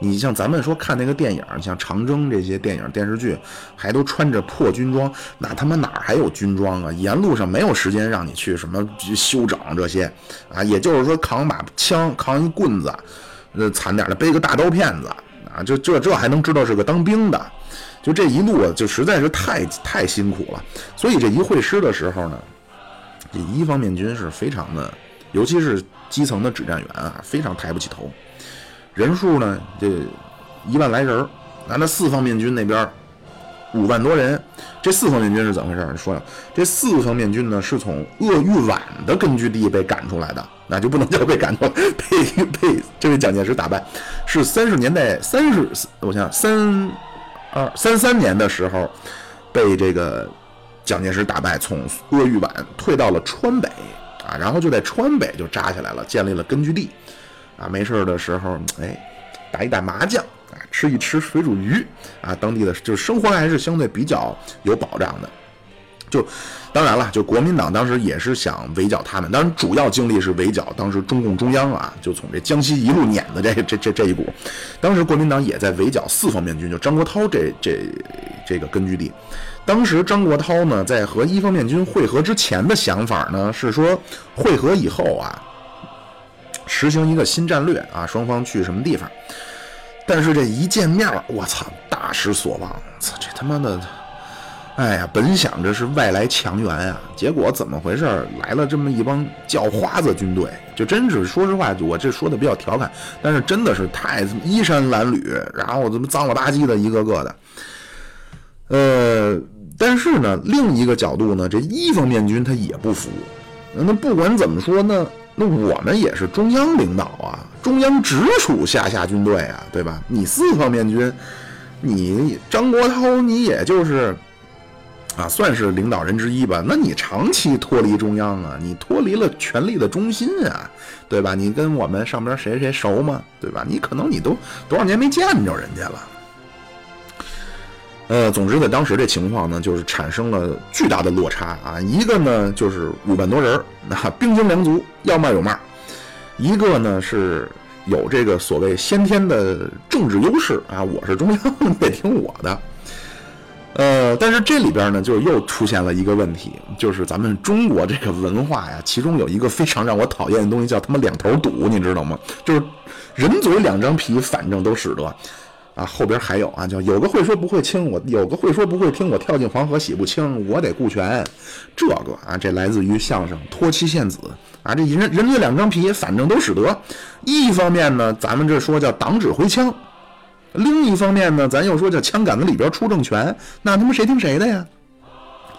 你像咱们说看那个电影，像长征这些电影电视剧，还都穿着破军装，那他妈哪还有军装啊？沿路上没有时间让你去什么休整这些啊，也就是说扛把枪，扛一棍子，呃，惨点的背个大刀片子啊，就这这还能知道是个当兵的，就这一路就实在是太太辛苦了。所以这一会师的时候呢，这一方面军是非常的，尤其是基层的指战员啊，非常抬不起头。人数呢，这一万来人儿，那那四方面军那边五万多人，这四方面军是怎么回事？说呀，这四方面军呢是从鄂豫皖的根据地被赶出来的，那就不能叫被赶出来，被被这位蒋介石打败，是三十年代三十，我想三二三三年的时候被这个蒋介石打败，从鄂豫皖退到了川北啊，然后就在川北就扎起来了，建立了根据地。啊，没事的时候，哎，打一打麻将，啊，吃一吃水煮鱼，啊，当地的就是生活还是相对比较有保障的。就当然了，就国民党当时也是想围剿他们，当然主要精力是围剿当时中共中央啊，就从这江西一路撵的这这这这一股。当时国民党也在围剿四方面军，就张国焘这这这个根据地。当时张国焘呢，在和一方面军会合之前的想法呢，是说会合以后啊。实行一个新战略啊，双方去什么地方？但是这一见面，我操，大失所望！这他妈的，哎呀，本想着是外来强援啊，结果怎么回事？来了这么一帮叫花子军队，就真是说实话，我这说的比较调侃，但是真的是太衣衫褴褛，然后怎么脏了吧唧的一个个的。呃，但是呢，另一个角度呢，这一方面军他也不服。那不管怎么说呢？那我们也是中央领导啊，中央直属下辖军队啊，对吧？你四方面军，你张国焘，你也就是啊，算是领导人之一吧？那你长期脱离中央啊，你脱离了权力的中心啊，对吧？你跟我们上边谁谁熟吗？对吧？你可能你都多少年没见着人家了。呃，总之在当时这情况呢，就是产生了巨大的落差啊。一个呢就是五万多人，那兵精粮足，要骂有骂；一个呢是有这个所谓先天的政治优势啊，我是中央，得听我的。呃，但是这里边呢，就又出现了一个问题，就是咱们中国这个文化呀，其中有一个非常让我讨厌的东西，叫他妈两头堵，你知道吗？就是人嘴两张皮，反正都使得。啊，后边还有啊，叫有个会说不会听，我有个会说不会听，我跳进黄河洗不清，我得顾全。这个啊，这来自于相声托妻献子啊，这人人嘴两张皮，反正都使得。一方面呢，咱们这说叫党指挥枪；另一方面呢，咱又说叫枪杆子里边出政权，那他妈谁听谁的呀？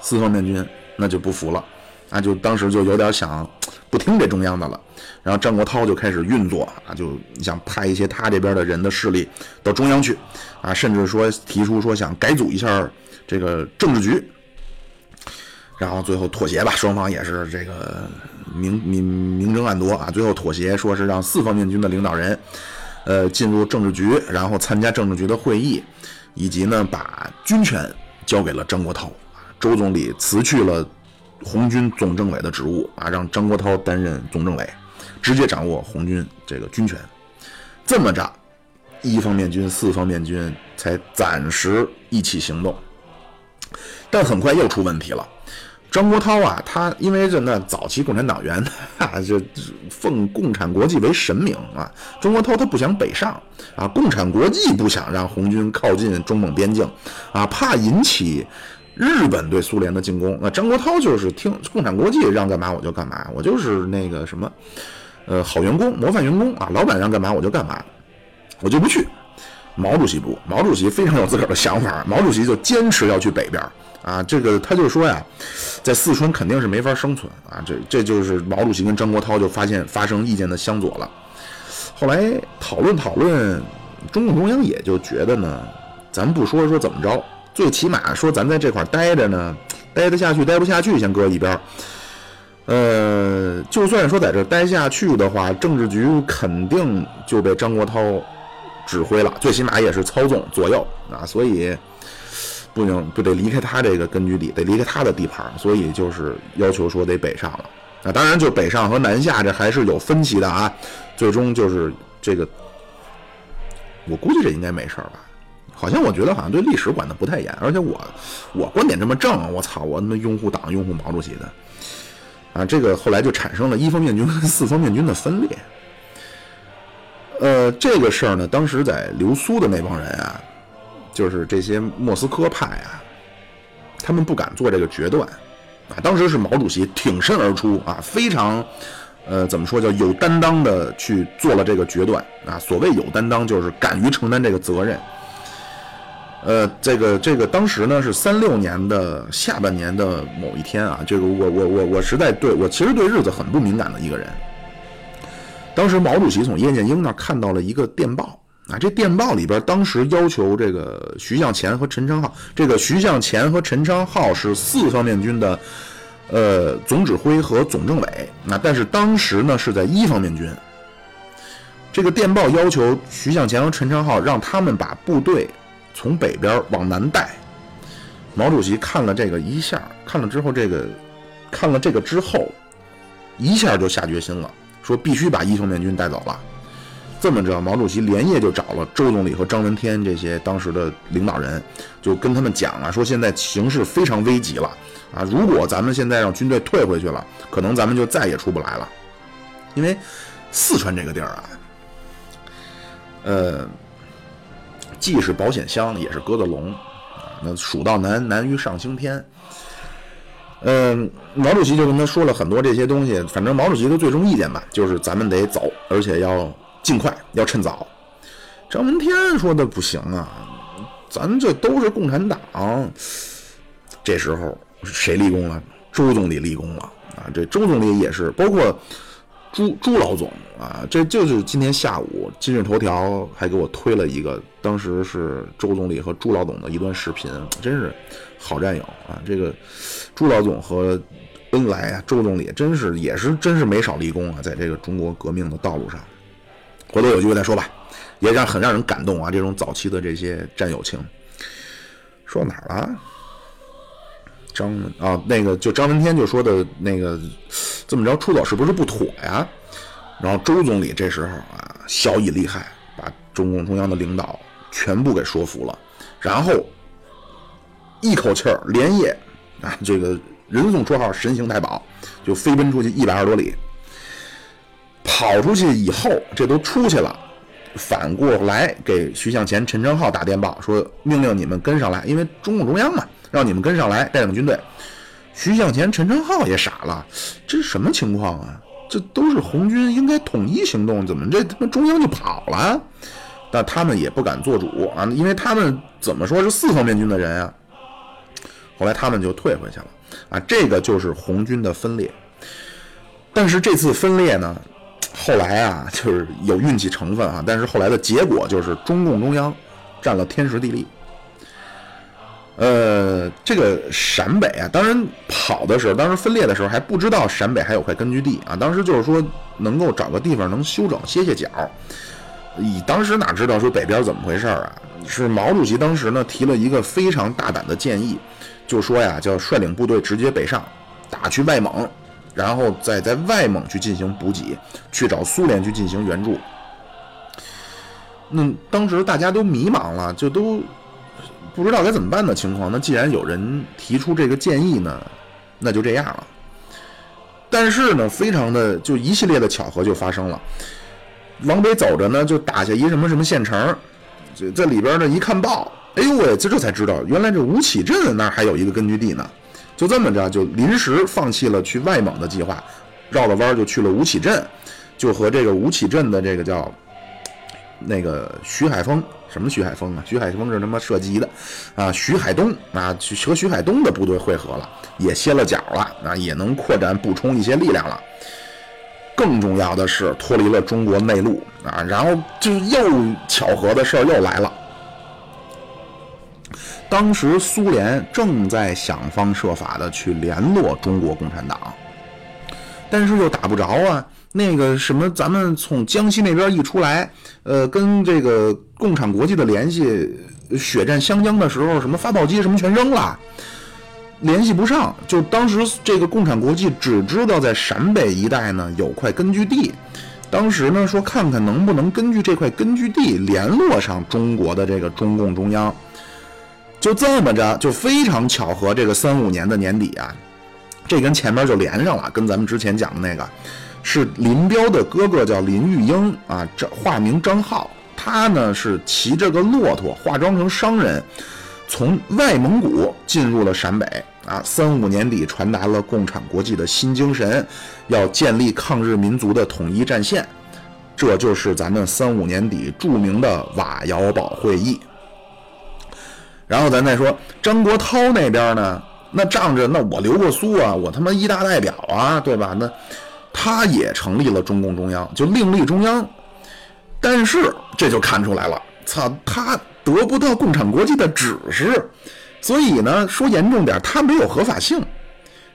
四方面军那就不服了，啊，就当时就有点想不听这中央的了。然后张国焘就开始运作啊，就想派一些他这边的人的势力到中央去，啊，甚至说提出说想改组一下这个政治局，然后最后妥协吧，双方也是这个明明明争暗夺啊，最后妥协说是让四方面军的领导人，呃，进入政治局，然后参加政治局的会议，以及呢把军权交给了张国焘，周总理辞去了红军总政委的职务啊，让张国焘担任总政委。直接掌握红军这个军权，这么着，一方面军、四方面军才暂时一起行动。但很快又出问题了。张国焘啊，他因为这那早期共产党员啊，就奉共产国际为神明啊。张国焘他不想北上啊，共产国际不想让红军靠近中蒙边境啊，怕引起日本对苏联的进攻。那张国焘就是听共产国际让干嘛我就干嘛，我就是那个什么。呃，好员工，模范员工啊！老板让干嘛我就干嘛，我就不去。毛主席不，毛主席非常有自个儿的想法，毛主席就坚持要去北边啊。这个他就说呀，在四川肯定是没法生存啊。这这就是毛主席跟张国焘就发现发生意见的相左了。后来讨论讨论，中共中央也就觉得呢，咱不说说怎么着，最起码说咱在这块待着呢，待得下去，待不下去先搁一边。呃，就算说在这待下去的话，政治局肯定就被张国焘指挥了，最起码也是操纵左右啊，所以不能不得离开他这个根据地，得离开他的地盘，所以就是要求说得北上了啊。当然，就北上和南下这还是有分歧的啊。最终就是这个，我估计这应该没事吧？好像我觉得好像对历史管的不太严，而且我我观点这么正，我操，我他妈拥护党、拥护毛主席的。啊，这个后来就产生了一方面军和 四方面军的分裂。呃，这个事儿呢，当时在留苏的那帮人啊，就是这些莫斯科派啊，他们不敢做这个决断。啊，当时是毛主席挺身而出啊，非常，呃，怎么说叫有担当的去做了这个决断啊。所谓有担当，就是敢于承担这个责任。呃，这个这个当时呢是三六年的下半年的某一天啊，这个我我我我实在对我其实对日子很不敏感的一个人。当时毛主席从叶剑英那看到了一个电报啊，这电报里边当时要求这个徐向前和陈昌浩，这个徐向前和陈昌浩是四方面军的呃总指挥和总政委，那但是当时呢是在一方面军。这个电报要求徐向前和陈昌浩让他们把部队。从北边往南带，毛主席看了这个一下，看了之后，这个看了这个之后，一下就下决心了，说必须把一方面军带走了。这么着，毛主席连夜就找了周总理和张闻天这些当时的领导人，就跟他们讲啊，说现在形势非常危急了啊，如果咱们现在让军队退回去了，可能咱们就再也出不来了，因为四川这个地儿啊，呃。既是保险箱，也是鸽子笼，啊，那蜀道难，难于上青天。嗯，毛主席就跟他说了很多这些东西，反正毛主席的最终意见吧，就是咱们得走，而且要尽快，要趁早。张闻天说的不行啊，咱这都是共产党。这时候谁立功了？周总理立功了啊！这周总理也是，包括。朱朱老总啊，这就是今天下午今日头条还给我推了一个，当时是周总理和朱老总的一段视频，真是好战友啊！这个朱老总和恩来啊，周总理真是也是真是没少立功啊，在这个中国革命的道路上。回头有机会再说吧，也让很让人感动啊，这种早期的这些战友情。说哪儿了？张啊，那个就张闻天就说的那个，这么着出走是不是不妥呀？然后周总理这时候啊，小以厉害，把中共中央的领导全部给说服了，然后一口气儿连夜啊，这个人送绰号“神行太保”，就飞奔出去一百二十多里。跑出去以后，这都出去了，反过来给徐向前、陈昌浩打电报，说命令你们跟上来，因为中共中央嘛，让你们跟上来带领军队。徐向前、陈昌浩也傻了，这是什么情况啊？这都是红军应该统一行动，怎么这他妈中央就跑了？但他们也不敢做主啊，因为他们怎么说是四方面军的人啊。后来他们就退回去了啊，这个就是红军的分裂。但是这次分裂呢，后来啊，就是有运气成分啊，但是后来的结果就是中共中央占了天时地利。呃，这个陕北啊，当然跑的时候，当时分裂的时候还不知道陕北还有块根据地啊。当时就是说能够找个地方能休整歇歇脚。以当时哪知道说北边怎么回事啊？是毛主席当时呢提了一个非常大胆的建议，就说呀，叫率领部队直接北上，打去外蒙，然后再在外蒙去进行补给，去找苏联去进行援助。那当时大家都迷茫了，就都。不知道该怎么办的情况，那既然有人提出这个建议呢，那就这样了。但是呢，非常的就一系列的巧合就发生了。往北走着呢，就打下一什么什么县城，这这里边呢一看报，哎呦喂，这这才知道，原来这吴起镇那还有一个根据地呢。就这么着，就临时放弃了去外蒙的计划，绕了弯就去了吴起镇，就和这个吴起镇的这个叫那个徐海峰。什么徐海峰啊？徐海峰是他妈射击的，啊，徐海东啊，和徐海东的部队会合了，也歇了脚了，啊，也能扩展补充一些力量了。更重要的是脱离了中国内陆啊，然后就又巧合的事儿又来了。当时苏联正在想方设法的去联络中国共产党，但是又打不着啊。那个什么，咱们从江西那边一出来，呃，跟这个共产国际的联系，血战湘江的时候，什么发报机什么全扔了，联系不上。就当时这个共产国际只知道在陕北一带呢有块根据地，当时呢说看看能不能根据这块根据地联络上中国的这个中共中央。就这么着，就非常巧合，这个三五年的年底啊，这跟前面就连上了，跟咱们之前讲的那个。是林彪的哥哥叫林玉英啊，这化名张浩，他呢是骑着个骆驼，化妆成商人，从外蒙古进入了陕北啊。三五年底传达了共产国际的新精神，要建立抗日民族的统一战线，这就是咱们三五年底著名的瓦窑堡会议。然后咱再说张国焘那边呢，那仗着那我留过苏啊，我他妈一大代表啊，对吧？那。他也成立了中共中央，就另立中央，但是这就看出来了，操，他得不到共产国际的指示，所以呢，说严重点，他没有合法性。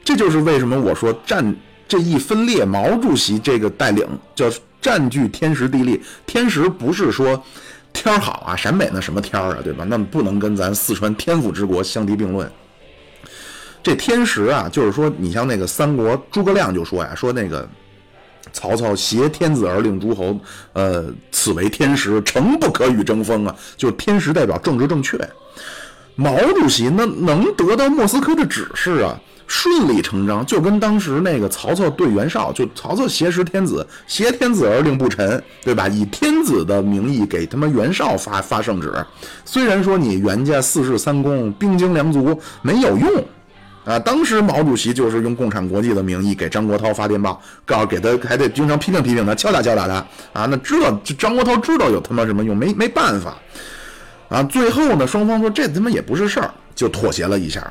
这就是为什么我说占这一分裂，毛主席这个带领叫占据天时地利。天时不是说天好啊，陕北那什么天啊，对吧？那不能跟咱四川天府之国相提并论。这天时啊，就是说，你像那个三国诸葛亮就说呀，说那个曹操挟天子而令诸侯，呃，此为天时，诚不可与争锋啊。就是天时代表政治正确。毛主席那能得到莫斯科的指示啊，顺理成章，就跟当时那个曹操对袁绍，就曹操挟持天子，挟天子而令不臣，对吧？以天子的名义给他妈袁绍发发圣旨，虽然说你袁家四世三公，兵精粮足，没有用。啊，当时毛主席就是用共产国际的名义给张国焘发电报，告诉给他还得经常批评批评他，敲打敲打他啊。那知道张国焘知道有他妈什么用？没没办法啊。最后呢，双方说这他妈也不是事儿，就妥协了一下，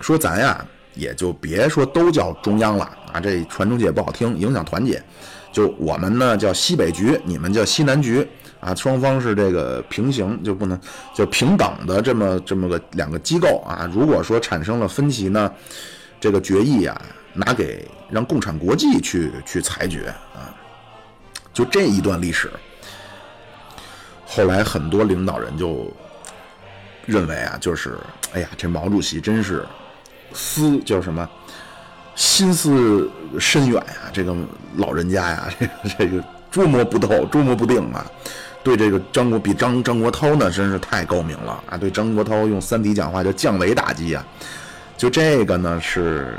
说咱呀也就别说都叫中央了啊，这传出去也不好听，影响团结。就我们呢叫西北局，你们叫西南局。啊，双方是这个平行，就不能就平等的这么这么个两个机构啊。如果说产生了分歧呢，这个决议啊，拿给让共产国际去去裁决啊。就这一段历史，后来很多领导人就认为啊，就是哎呀，这毛主席真是思叫什么心思深远呀，这个老人家呀，这 个这个捉摸不透，捉摸不定啊。对这个张国比张张国焘呢，真是太高明了啊！对张国焘用三体讲话叫降维打击啊！就这个呢，是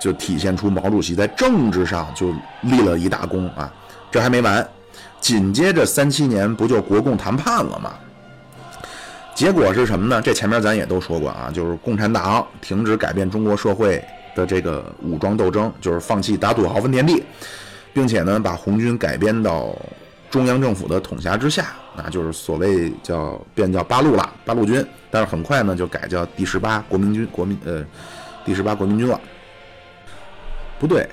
就体现出毛主席在政治上就立了一大功啊！这还没完，紧接着三七年不就国共谈判了吗？结果是什么呢？这前面咱也都说过啊，就是共产党停止改变中国社会的这个武装斗争，就是放弃打土豪分田地，并且呢，把红军改编到。中央政府的统辖之下，那就是所谓叫变叫八路了，八路军。但是很快呢，就改叫第十八国民军，国民呃，第十八国民军了。不对，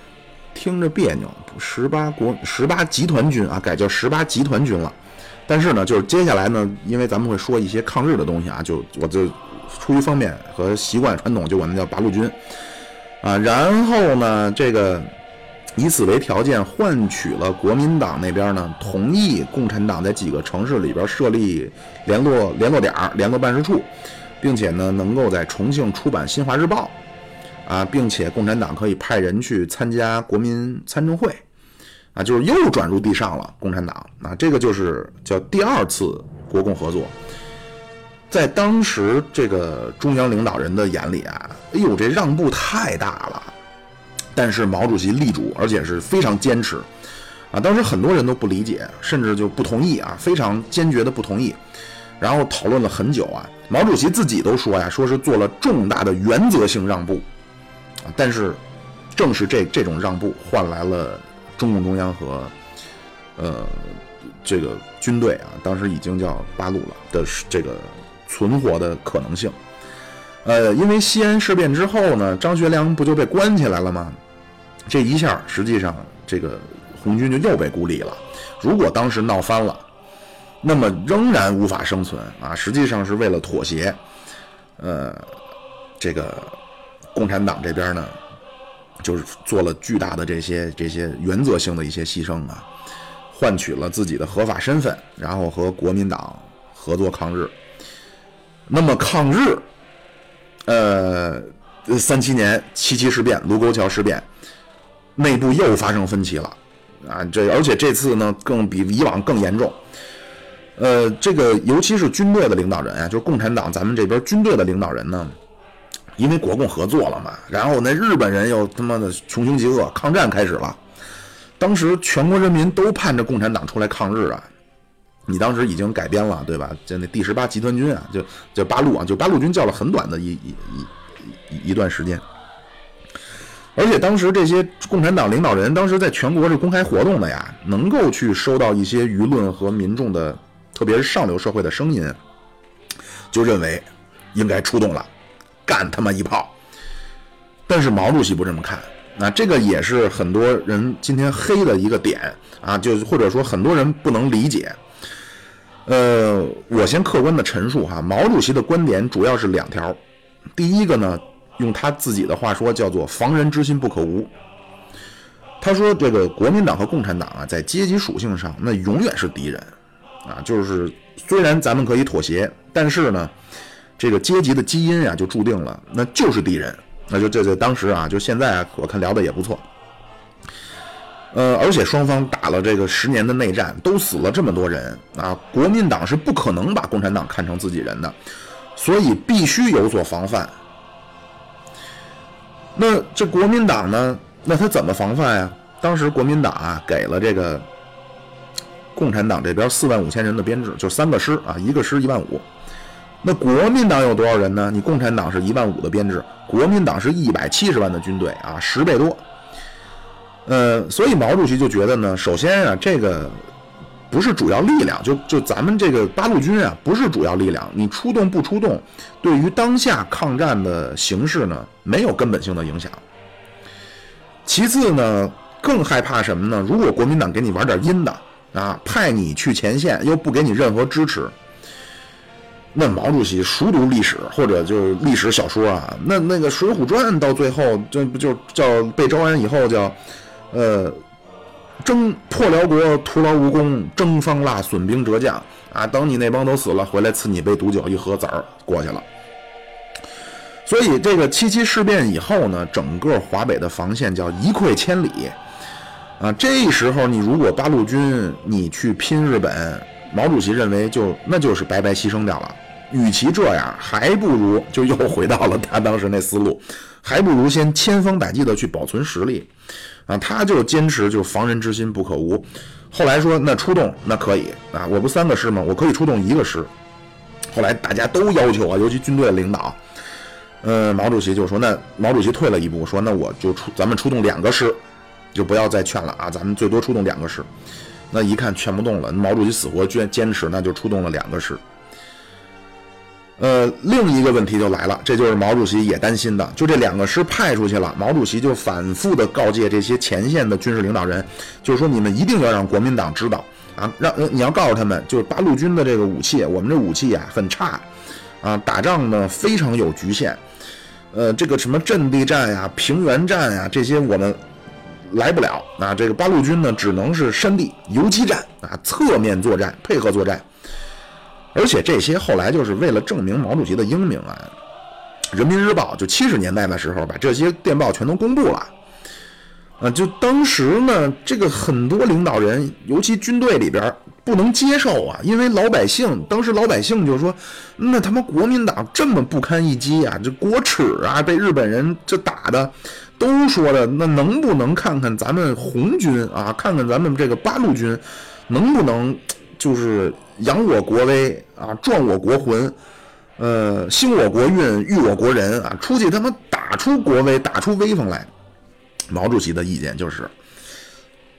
听着别扭，十八国十八集团军啊，改叫十八集团军了。但是呢，就是接下来呢，因为咱们会说一些抗日的东西啊，就我就出于方便和习惯传统，就管它叫八路军啊。然后呢，这个。以此为条件，换取了国民党那边呢同意共产党在几个城市里边设立联络联络点、联络办事处，并且呢能够在重庆出版《新华日报》，啊，并且共产党可以派人去参加国民参政会，啊，就是又转入地上了。共产党啊，这个就是叫第二次国共合作。在当时这个中央领导人的眼里啊，哎呦，这让步太大了。但是毛主席力主，而且是非常坚持，啊，当时很多人都不理解，甚至就不同意啊，非常坚决的不同意，然后讨论了很久啊，毛主席自己都说呀，说是做了重大的原则性让步，但是正是这这种让步换来了中共中央和呃这个军队啊，当时已经叫八路了的这个存活的可能性，呃，因为西安事变之后呢，张学良不就被关起来了吗？这一下，实际上这个红军就又被孤立了。如果当时闹翻了，那么仍然无法生存啊！实际上是为了妥协，呃，这个共产党这边呢，就是做了巨大的这些这些原则性的一些牺牲啊，换取了自己的合法身份，然后和国民党合作抗日。那么抗日，呃，三七年七七事变、卢沟桥事变。内部又发生分歧了，啊，这而且这次呢更比以往更严重，呃，这个尤其是军队的领导人啊，就是共产党咱们这边军队的领导人呢，因为国共合作了嘛，然后那日本人又他妈的穷凶极恶，抗战开始了，当时全国人民都盼着共产党出来抗日啊，你当时已经改编了对吧？就那第十八集团军啊，就就八路啊，就八路军叫了很短的一一一一段时间。而且当时这些共产党领导人当时在全国是公开活动的呀，能够去收到一些舆论和民众的，特别是上流社会的声音，就认为应该出动了，干他妈一炮。但是毛主席不这么看，那这个也是很多人今天黑的一个点啊，就或者说很多人不能理解。呃，我先客观的陈述哈，毛主席的观点主要是两条，第一个呢。用他自己的话说，叫做“防人之心不可无”。他说：“这个国民党和共产党啊，在阶级属性上，那永远是敌人啊。就是虽然咱们可以妥协，但是呢，这个阶级的基因啊，就注定了，那就是敌人。那就这在当时啊，就现在啊，我看聊的也不错。呃，而且双方打了这个十年的内战，都死了这么多人啊，国民党是不可能把共产党看成自己人的，所以必须有所防范。”那这国民党呢？那他怎么防范呀？当时国民党啊，给了这个共产党这边四万五千人的编制，就三个师啊，一个师一万五。那国民党有多少人呢？你共产党是一万五的编制，国民党是一百七十万的军队啊，十倍多。呃，所以毛主席就觉得呢，首先啊，这个。不是主要力量，就就咱们这个八路军啊，不是主要力量。你出动不出动，对于当下抗战的形势呢，没有根本性的影响。其次呢，更害怕什么呢？如果国民党给你玩点阴的啊，派你去前线，又不给你任何支持，那毛主席熟读历史或者就是历史小说啊，那那个《水浒传》到最后，这不就叫被招安以后叫，呃。征破辽国徒劳无功，征方腊损兵折将啊，等你那帮都死了，回来赐你杯毒酒，一喝子儿过去了。所以这个七七事变以后呢，整个华北的防线叫一溃千里啊。这时候你如果八路军你去拼日本，毛主席认为就那就是白白牺牲掉了。与其这样，还不如就又回到了他当时那思路，还不如先千方百计的去保存实力啊。他就坚持就防人之心不可无。后来说那出动那可以啊，我不三个师吗？我可以出动一个师。后来大家都要求啊，尤其军队领导，呃，毛主席就说那毛主席退了一步，说那我就出咱们出动两个师，就不要再劝了啊，咱们最多出动两个师。那一看劝不动了，毛主席死活坚坚持，那就出动了两个师。呃，另一个问题就来了，这就是毛主席也担心的，就这两个师派出去了，毛主席就反复的告诫这些前线的军事领导人，就是说你们一定要让国民党知道啊，让你要告诉他们，就是八路军的这个武器，我们这武器呀很差，啊，打仗呢非常有局限，呃，这个什么阵地战呀、平原战呀这些我们来不了，啊，这个八路军呢只能是山地游击战啊，侧面作战，配合作战。而且这些后来就是为了证明毛主席的英明啊，《人民日报》就七十年代的时候把这些电报全都公布了，啊，就当时呢，这个很多领导人，尤其军队里边不能接受啊，因为老百姓当时老百姓就说，那他妈国民党这么不堪一击啊，这国耻啊，被日本人这打的，都说了那能不能看看咱们红军啊，看看咱们这个八路军，能不能就是扬我国威？啊，壮我国魂，呃，兴我国运，育我国人啊！出去他妈打出国威，打出威风来。毛主席的意见就是，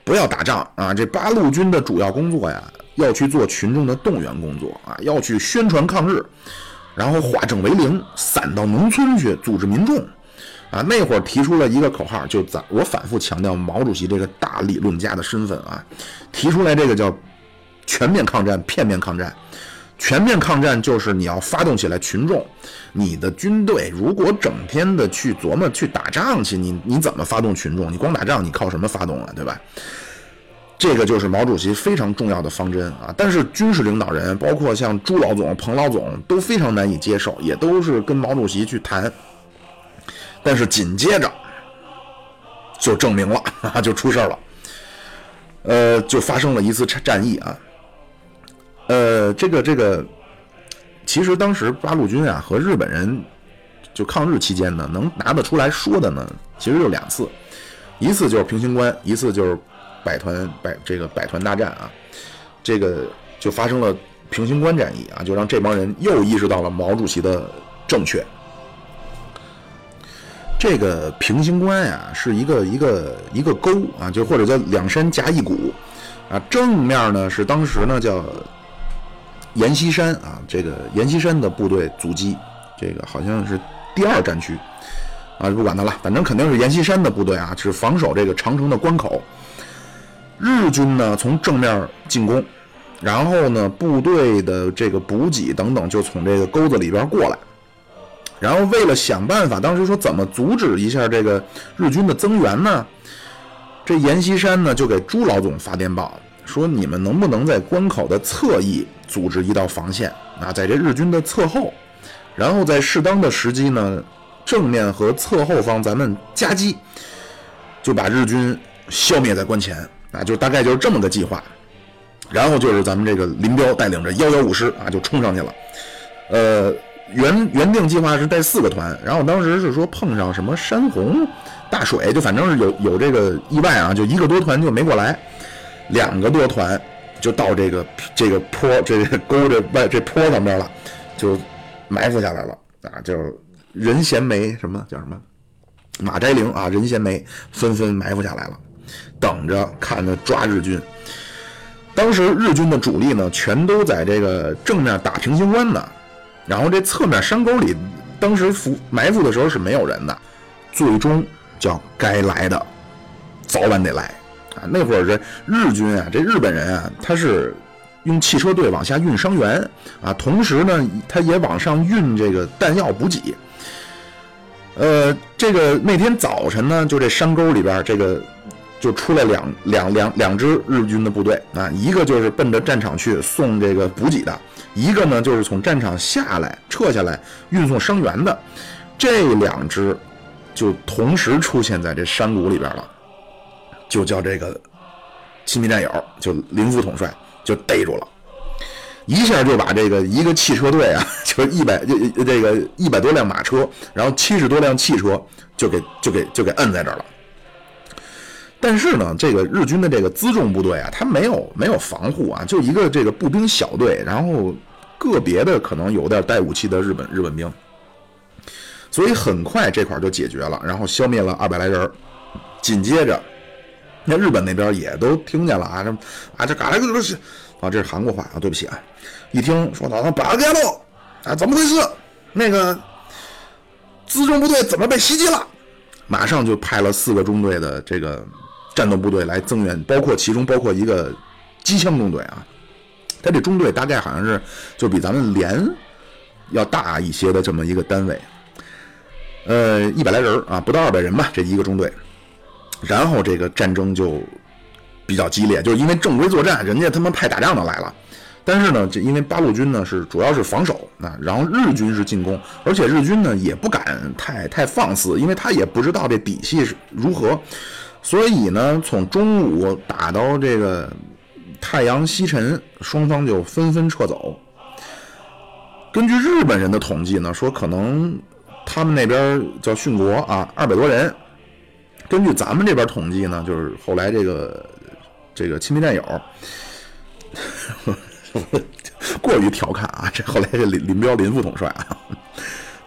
不要打仗啊！这八路军的主要工作呀，要去做群众的动员工作啊，要去宣传抗日，然后化整为零，散到农村去组织民众啊。那会儿提出了一个口号，就咱我反复强调毛主席这个大理论家的身份啊，提出来这个叫全面抗战、片面抗战。全面抗战就是你要发动起来群众，你的军队如果整天的去琢磨去打仗去，你你怎么发动群众？你光打仗，你靠什么发动啊？对吧？这个就是毛主席非常重要的方针啊。但是军事领导人，包括像朱老总、彭老总都非常难以接受，也都是跟毛主席去谈。但是紧接着就证明了，就出事了，呃，就发生了一次战役啊。呃，这个这个，其实当时八路军啊和日本人就抗日期间呢，能拿得出来说的呢，其实就两次，一次就是平型关，一次就是百团百这个百团大战啊，这个就发生了平型关战役啊，就让这帮人又意识到了毛主席的正确。这个平型关呀，是一个一个一个沟啊，就或者叫两山夹一谷啊，正面呢是当时呢叫。阎锡山啊，这个阎锡山的部队阻击，这个好像是第二战区啊，不管他了，反正肯定是阎锡山的部队啊，是防守这个长城的关口。日军呢从正面进攻，然后呢部队的这个补给等等就从这个沟子里边过来，然后为了想办法，当时说怎么阻止一下这个日军的增援呢？这阎锡山呢就给朱老总发电报。说你们能不能在关口的侧翼组织一道防线啊，在这日军的侧后，然后在适当的时机呢，正面和侧后方咱们夹击，就把日军消灭在关前啊，就大概就是这么个计划。然后就是咱们这个林彪带领着幺幺五师啊，就冲上去了。呃，原原定计划是带四个团，然后当时是说碰上什么山洪、大水，就反正是有有这个意外啊，就一个多团就没过来。两个多团就到这个这个坡这个沟这外这坡上边了，就埋伏下来了啊！就任贤梅什么叫什么马斋灵啊，任贤梅纷纷埋伏下来了，等着看着抓日军。当时日军的主力呢，全都在这个正面打平型关呢，然后这侧面山沟里，当时伏埋伏的时候是没有人的。最终叫该来的早晚得来。啊，那会儿这日军啊，这日本人啊，他是用汽车队往下运伤员啊，同时呢，他也往上运这个弹药补给。呃，这个那天早晨呢，就这山沟里边，这个就出了两两两两支日军的部队啊，一个就是奔着战场去送这个补给的，一个呢就是从战场下来撤下来运送伤员的，这两支就同时出现在这山谷里边了，就叫这个亲密战友，就林副统帅就逮住了，一下就把这个一个汽车队啊，就一百这这个一百多辆马车，然后七十多辆汽车就给就给就给摁在这儿了。但是呢，这个日军的这个辎重部队啊，他没有没有防护啊，就一个这个步兵小队，然后个别的可能有点带武器的日本日本兵，所以很快这块就解决了，然后消灭了二百来人。紧接着，那日本那边也都听见了啊，这啊这嘎来个是啊，这是韩国话啊，对不起啊，一听说到那八个喽啊，怎么回事？那个辎重部队怎么被袭击了？马上就派了四个中队的这个。战斗部队来增援，包括其中包括一个机枪中队啊，他这中队大概好像是就比咱们连要大一些的这么一个单位，呃，一百来人啊，不到二百人吧，这一个中队。然后这个战争就比较激烈，就是因为正规作战，人家他妈派打仗的来了，但是呢，这因为八路军呢是主要是防守啊，然后日军是进攻，而且日军呢也不敢太太放肆，因为他也不知道这底细是如何。所以呢，从中午打到这个太阳西沉，双方就纷纷撤走。根据日本人的统计呢，说可能他们那边叫殉国啊，二百多人。根据咱们这边统计呢，就是后来这个这个亲密战友，过于调侃啊，这后来这林林彪林副统帅啊，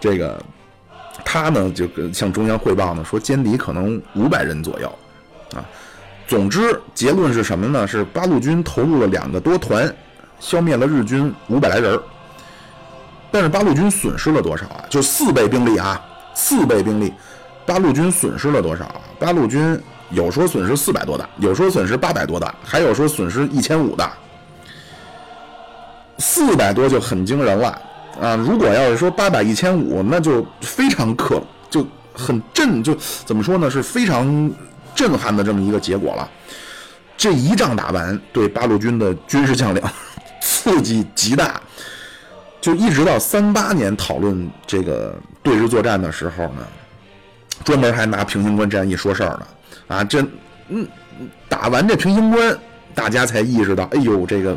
这个他呢就跟向中央汇报呢，说歼敌可能五百人左右。啊，总之结论是什么呢？是八路军投入了两个多团，消灭了日军五百来人但是八路军损失了多少啊？就四倍兵力啊，四倍兵力，八路军损失了多少啊？八路军有说损失四百多的，有说损失八百多的，还有说损失一千五的，四百多就很惊人了啊！如果要是说八百一千五，那就非常可就很震，就怎么说呢？是非常。震撼的这么一个结果了，这一仗打完，对八路军的军事将领 刺激极大，就一直到三八年讨论这个对日作战的时候呢，专门还拿平型关战役说事儿呢。啊，这嗯，打完这平型关，大家才意识到，哎呦，这个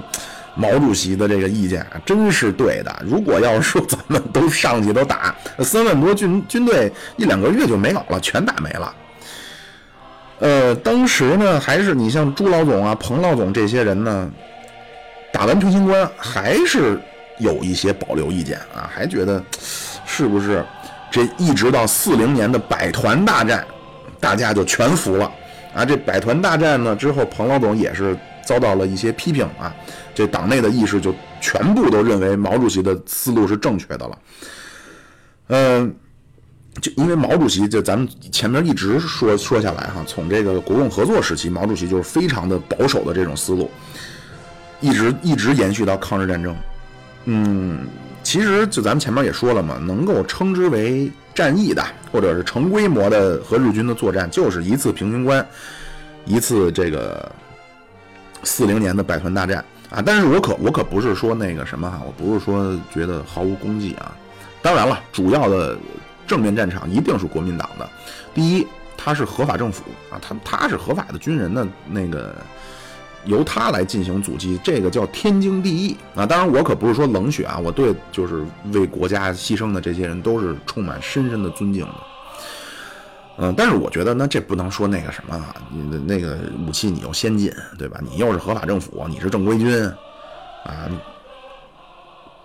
毛主席的这个意见啊真是对的。如果要是说咱们都上去都打，三万多军军队一两个月就没有了，全打没了。呃，当时呢，还是你像朱老总啊、彭老总这些人呢，打完平型关还是有一些保留意见啊，还觉得是不是这一直到四零年的百团大战，大家就全服了啊？这百团大战呢之后，彭老总也是遭到了一些批评啊，这党内的意识就全部都认为毛主席的思路是正确的了，嗯。就因为毛主席，就咱们前面一直说说下来哈，从这个国共合作时期，毛主席就是非常的保守的这种思路，一直一直延续到抗日战争。嗯，其实就咱们前面也说了嘛，能够称之为战役的，或者是成规模的和日军的作战，就是一次平型关，一次这个四零年的百团大战啊。但是我可我可不是说那个什么哈，我不是说觉得毫无功绩啊。当然了，主要的。正面战场一定是国民党的。第一，他是合法政府啊，他他是合法的军人的，那个由他来进行阻击，这个叫天经地义啊。当然，我可不是说冷血啊，我对就是为国家牺牲的这些人都是充满深深的尊敬的。嗯，但是我觉得呢，这不能说那个什么，你的那个武器你又先进，对吧？你又是合法政府，你是正规军啊，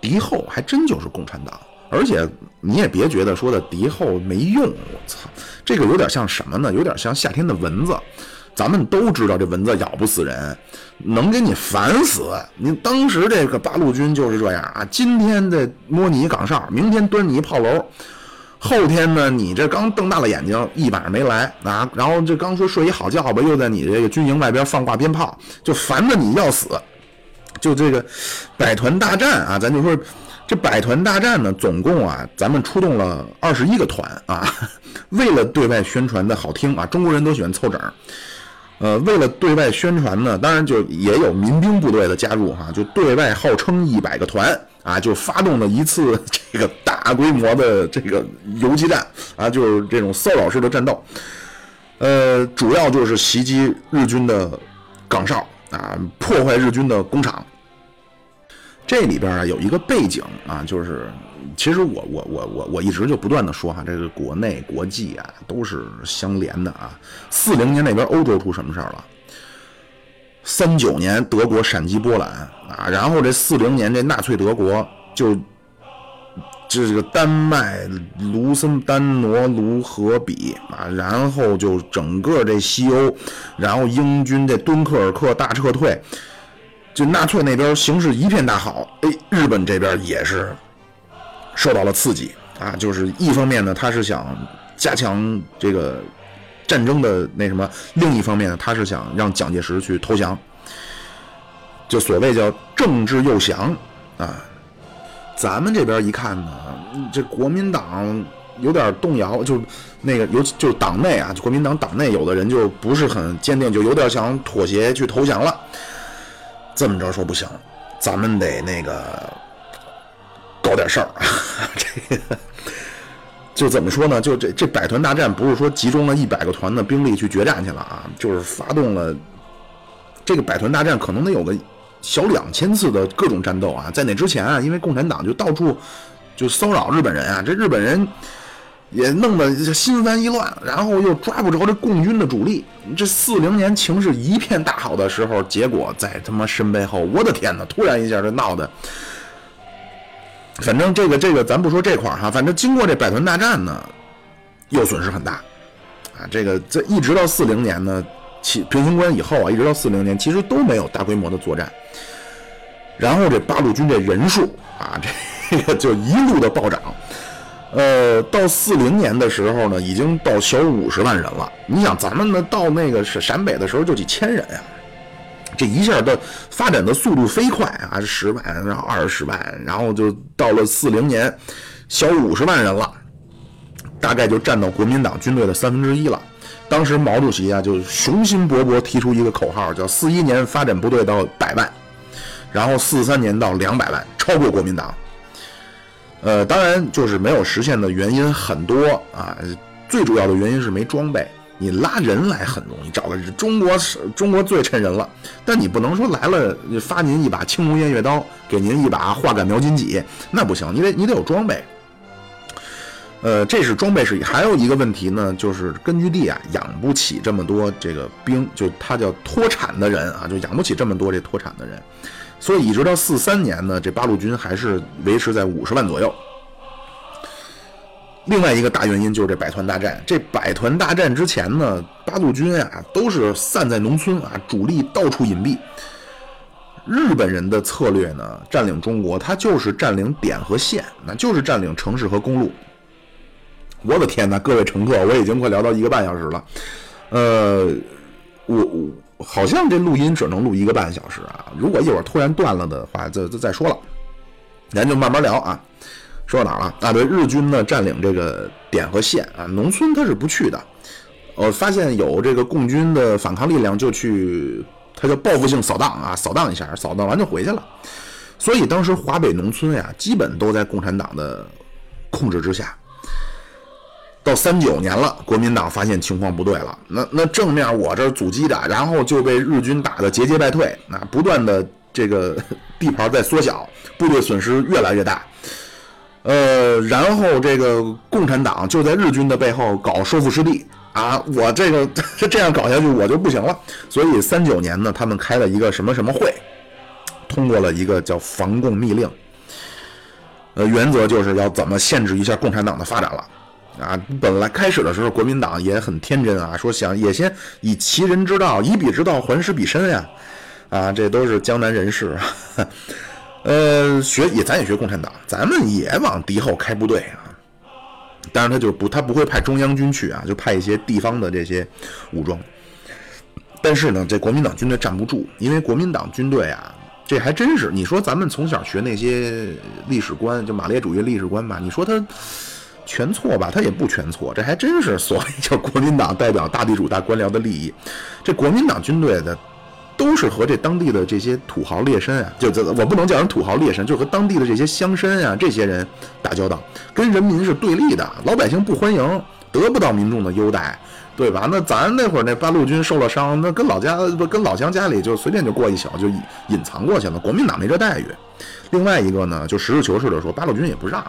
敌后还真就是共产党。而且你也别觉得说的敌后没用，我操，这个有点像什么呢？有点像夏天的蚊子。咱们都知道这蚊子咬不死人，能给你烦死。你当时这个八路军就是这样啊，今天在摸你一岗哨，明天端你一炮楼，后天呢你这刚瞪大了眼睛，一晚上没来啊，然后这刚说睡一好觉吧，又在你这个军营外边放挂鞭炮，就烦得你要死。就这个百团大战啊，咱就说。这百团大战呢，总共啊，咱们出动了二十一个团啊。为了对外宣传的好听啊，中国人都喜欢凑整，呃，为了对外宣传呢，当然就也有民兵部队的加入哈，就对外号称一百个团啊，就发动了一次这个大规模的这个游击战啊，就是这种骚扰式的战斗。呃，主要就是袭击日军的岗哨啊，破坏日军的工厂。这里边啊有一个背景啊，就是其实我我我我我一直就不断的说哈，这个国内国际啊都是相连的啊。四零年那边欧洲出什么事儿了？三九年德国闪击波兰啊，然后这四零年这纳粹德国就这个丹麦卢森丹挪卢和比啊，然后就整个这西欧，然后英军这敦刻尔克大撤退。就纳粹那边形势一片大好，哎，日本这边也是受到了刺激啊。就是一方面呢，他是想加强这个战争的那什么；另一方面呢，他是想让蒋介石去投降，就所谓叫政治诱降啊。咱们这边一看呢，这国民党有点动摇，就那个尤其就是党内啊，国民党党内有的人就不是很坚定，就有点想妥协去投降了。这么着说不行，咱们得那个搞点事儿。这个就怎么说呢？就这这百团大战，不是说集中了一百个团的兵力去决战去了啊，就是发动了这个百团大战，可能得有个小两千次的各种战斗啊。在那之前啊，因为共产党就到处就骚扰日本人啊，这日本人。也弄得心烦意乱，然后又抓不着这共军的主力。这四零年情势一片大好的时候，结果在他妈身背后，我的天哪！突然一下，这闹的，反正这个这个，咱不说这块儿哈，反正经过这百团大战呢，又损失很大啊。这个这一直到四零年呢，其平型关以后啊，一直到四零年，其实都没有大规模的作战。然后这八路军这人数啊，这个就一路的暴涨。呃，到四零年的时候呢，已经到小五十万人了。你想，咱们呢到那个是陕北的时候就几千人呀，这一下的发展的速度飞快啊，十万，然后二十万，然后就到了四零年，小五十万人了，大概就占到国民党军队的三分之一了。当时毛主席啊就雄心勃勃提出一个口号，叫四一年发展部队到百万，然后四三年到两百万，超过国民党。呃，当然就是没有实现的原因很多啊，最主要的原因是没装备。你拉人来很容易，找个中国是中国最趁人了，但你不能说来了发您一把青龙偃月刀，给您一把画杆描金戟，那不行，你得你得有装备。呃，这是装备是，还有一个问题呢，就是根据地啊养不起这么多这个兵，就他叫脱产的人啊，就养不起这么多这脱产的人。所以一直到四三年呢，这八路军还是维持在五十万左右。另外一个大原因就是这百团大战。这百团大战之前呢，八路军啊都是散在农村啊，主力到处隐蔽。日本人的策略呢，占领中国，他就是占领点和线，那就是占领城市和公路。我的天哪，各位乘客，我已经快聊到一个半小时了。呃，我我。好像这录音只能录一个半小时啊！如果一会儿突然断了的话，就就再说了，咱就慢慢聊啊。说到哪了啊？对，日军呢占领这个点和线啊，农村他是不去的。呃，发现有这个共军的反抗力量，就去，他叫报复性扫荡啊，扫荡一下，扫荡完就回去了。所以当时华北农村呀，基本都在共产党的控制之下。到三九年了，国民党发现情况不对了，那那正面我这阻击着，然后就被日军打得节节败退，那不断的这个地盘在缩小，部队损失越来越大，呃，然后这个共产党就在日军的背后搞收复失地。啊，我这个 这样搞下去我就不行了，所以三九年呢，他们开了一个什么什么会，通过了一个叫防共密令，呃，原则就是要怎么限制一下共产党的发展了。啊，本来开始的时候，国民党也很天真啊，说想也先以其人之道，以彼之道还施彼身呀，啊，这都是江南人士，呃，学也咱也学共产党，咱们也往敌后开部队啊，当然他就不他不会派中央军去啊，就派一些地方的这些武装，但是呢，这国民党军队站不住，因为国民党军队啊，这还真是，你说咱们从小学那些历史观，就马列主义历史观吧，你说他。全错吧？他也不全错，这还真是所谓叫国民党代表大地主大官僚的利益。这国民党军队的都是和这当地的这些土豪劣绅啊，就这我不能叫人土豪劣绅，就和当地的这些乡绅啊这些人打交道，跟人民是对立的，老百姓不欢迎，得不到民众的优待，对吧？那咱那会儿那八路军受了伤，那跟老家不跟老乡家里就随便就过一宿就隐隐藏过去了。国民党没这待遇。另外一个呢，就实事求是的说，八路军也不让。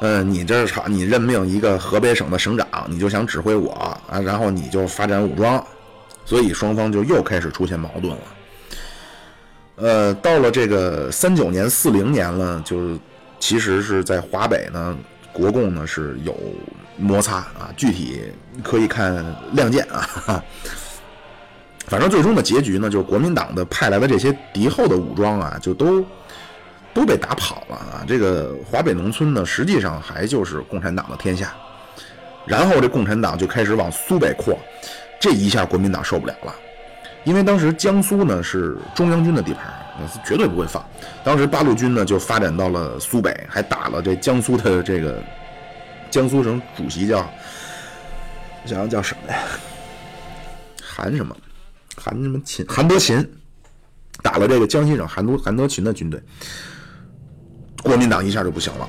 呃，你这场你任命一个河北省的省长，你就想指挥我啊，然后你就发展武装，所以双方就又开始出现矛盾了。呃，到了这个三九年、四零年了，就其实是在华北呢，国共呢是有摩擦啊，具体可以看《亮剑》啊。反正最终的结局呢，就是国民党的派来的这些敌后的武装啊，就都。都被打跑了啊！这个华北农村呢，实际上还就是共产党的天下。然后这共产党就开始往苏北扩，这一下国民党受不了了，因为当时江苏呢是中央军的地盘，绝对不会放。当时八路军呢就发展到了苏北，还打了这江苏的这个江苏省主席叫我想想叫什么呀？韩什么？韩什么秦？韩德勤打了这个江西省韩都韩德勤的军队。国民党一下就不行了。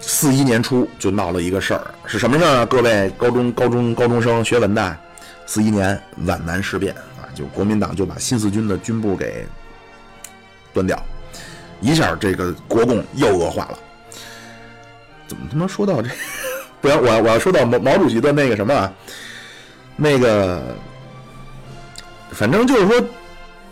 四一年初就闹了一个事儿，是什么事儿啊？各位高中、高中、高中生、学文的，四一年皖南事变啊，就国民党就把新四军的军部给端掉，一下这个国共又恶化了。怎么他妈说到这？不要，我我要说到毛毛主席的那个什么啊？那个，反正就是说，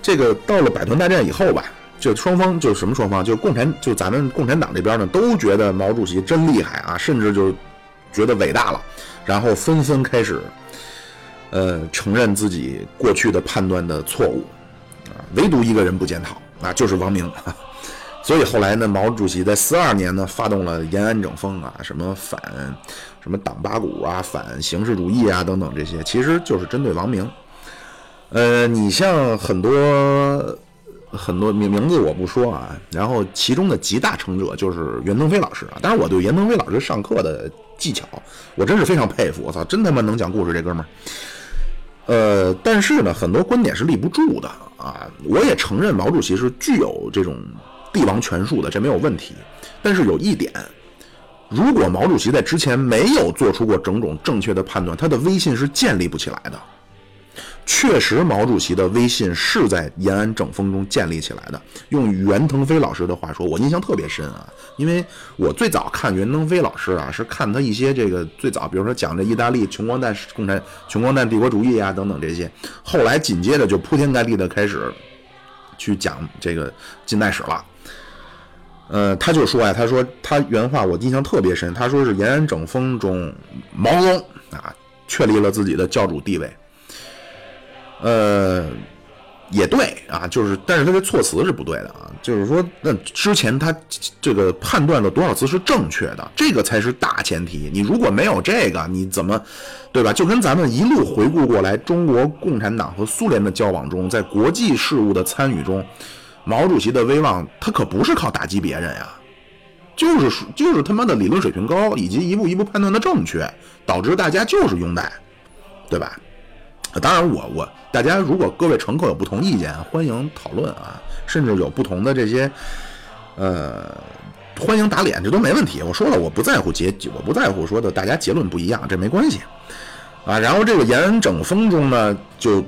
这个到了百团大战以后吧。就双方就是什么双方，就是共产，就咱们共产党这边呢，都觉得毛主席真厉害啊，甚至就觉得伟大了，然后纷纷开始，呃，承认自己过去的判断的错误，啊，唯独一个人不检讨，啊，就是王明。所以后来呢，毛主席在四二年呢，发动了延安整风啊，什么反什么党八股啊，反形式主义啊等等这些，其实就是针对王明。呃，你像很多。很多名名字我不说啊，然后其中的集大成者就是袁腾飞老师啊。当然，我对袁腾飞老师上课的技巧，我真是非常佩服。我操，真他妈能讲故事这哥们儿。呃，但是呢，很多观点是立不住的啊。我也承认毛主席是具有这种帝王权术的，这没有问题。但是有一点，如果毛主席在之前没有做出过种种正确的判断，他的威信是建立不起来的。确实，毛主席的威信是在延安整风中建立起来的。用袁腾飞老师的话说，我印象特别深啊，因为我最早看袁腾飞老师啊，是看他一些这个最早，比如说讲这意大利穷光蛋共产穷光蛋帝国主义啊等等这些，后来紧接着就铺天盖地的开始去讲这个近代史了。呃，他就说呀，他说他原话我印象特别深，他说是延安整风中毛泽东啊确立了自己的教主地位。呃，也对啊，就是，但是他的措辞是不对的啊，就是说，那之前他这个判断了多少次是正确的，这个才是大前提。你如果没有这个，你怎么，对吧？就跟咱们一路回顾过来，中国共产党和苏联的交往中，在国际事务的参与中，毛主席的威望他可不是靠打击别人呀，就是就是他妈的理论水平高，以及一步一步判断的正确，导致大家就是拥戴，对吧？当然，我我大家如果各位乘客有不同意见，欢迎讨论啊，甚至有不同的这些，呃，欢迎打脸，这都没问题。我说了，我不在乎结，我不在乎说的大家结论不一样，这没关系啊。然后这个延安整风中呢，就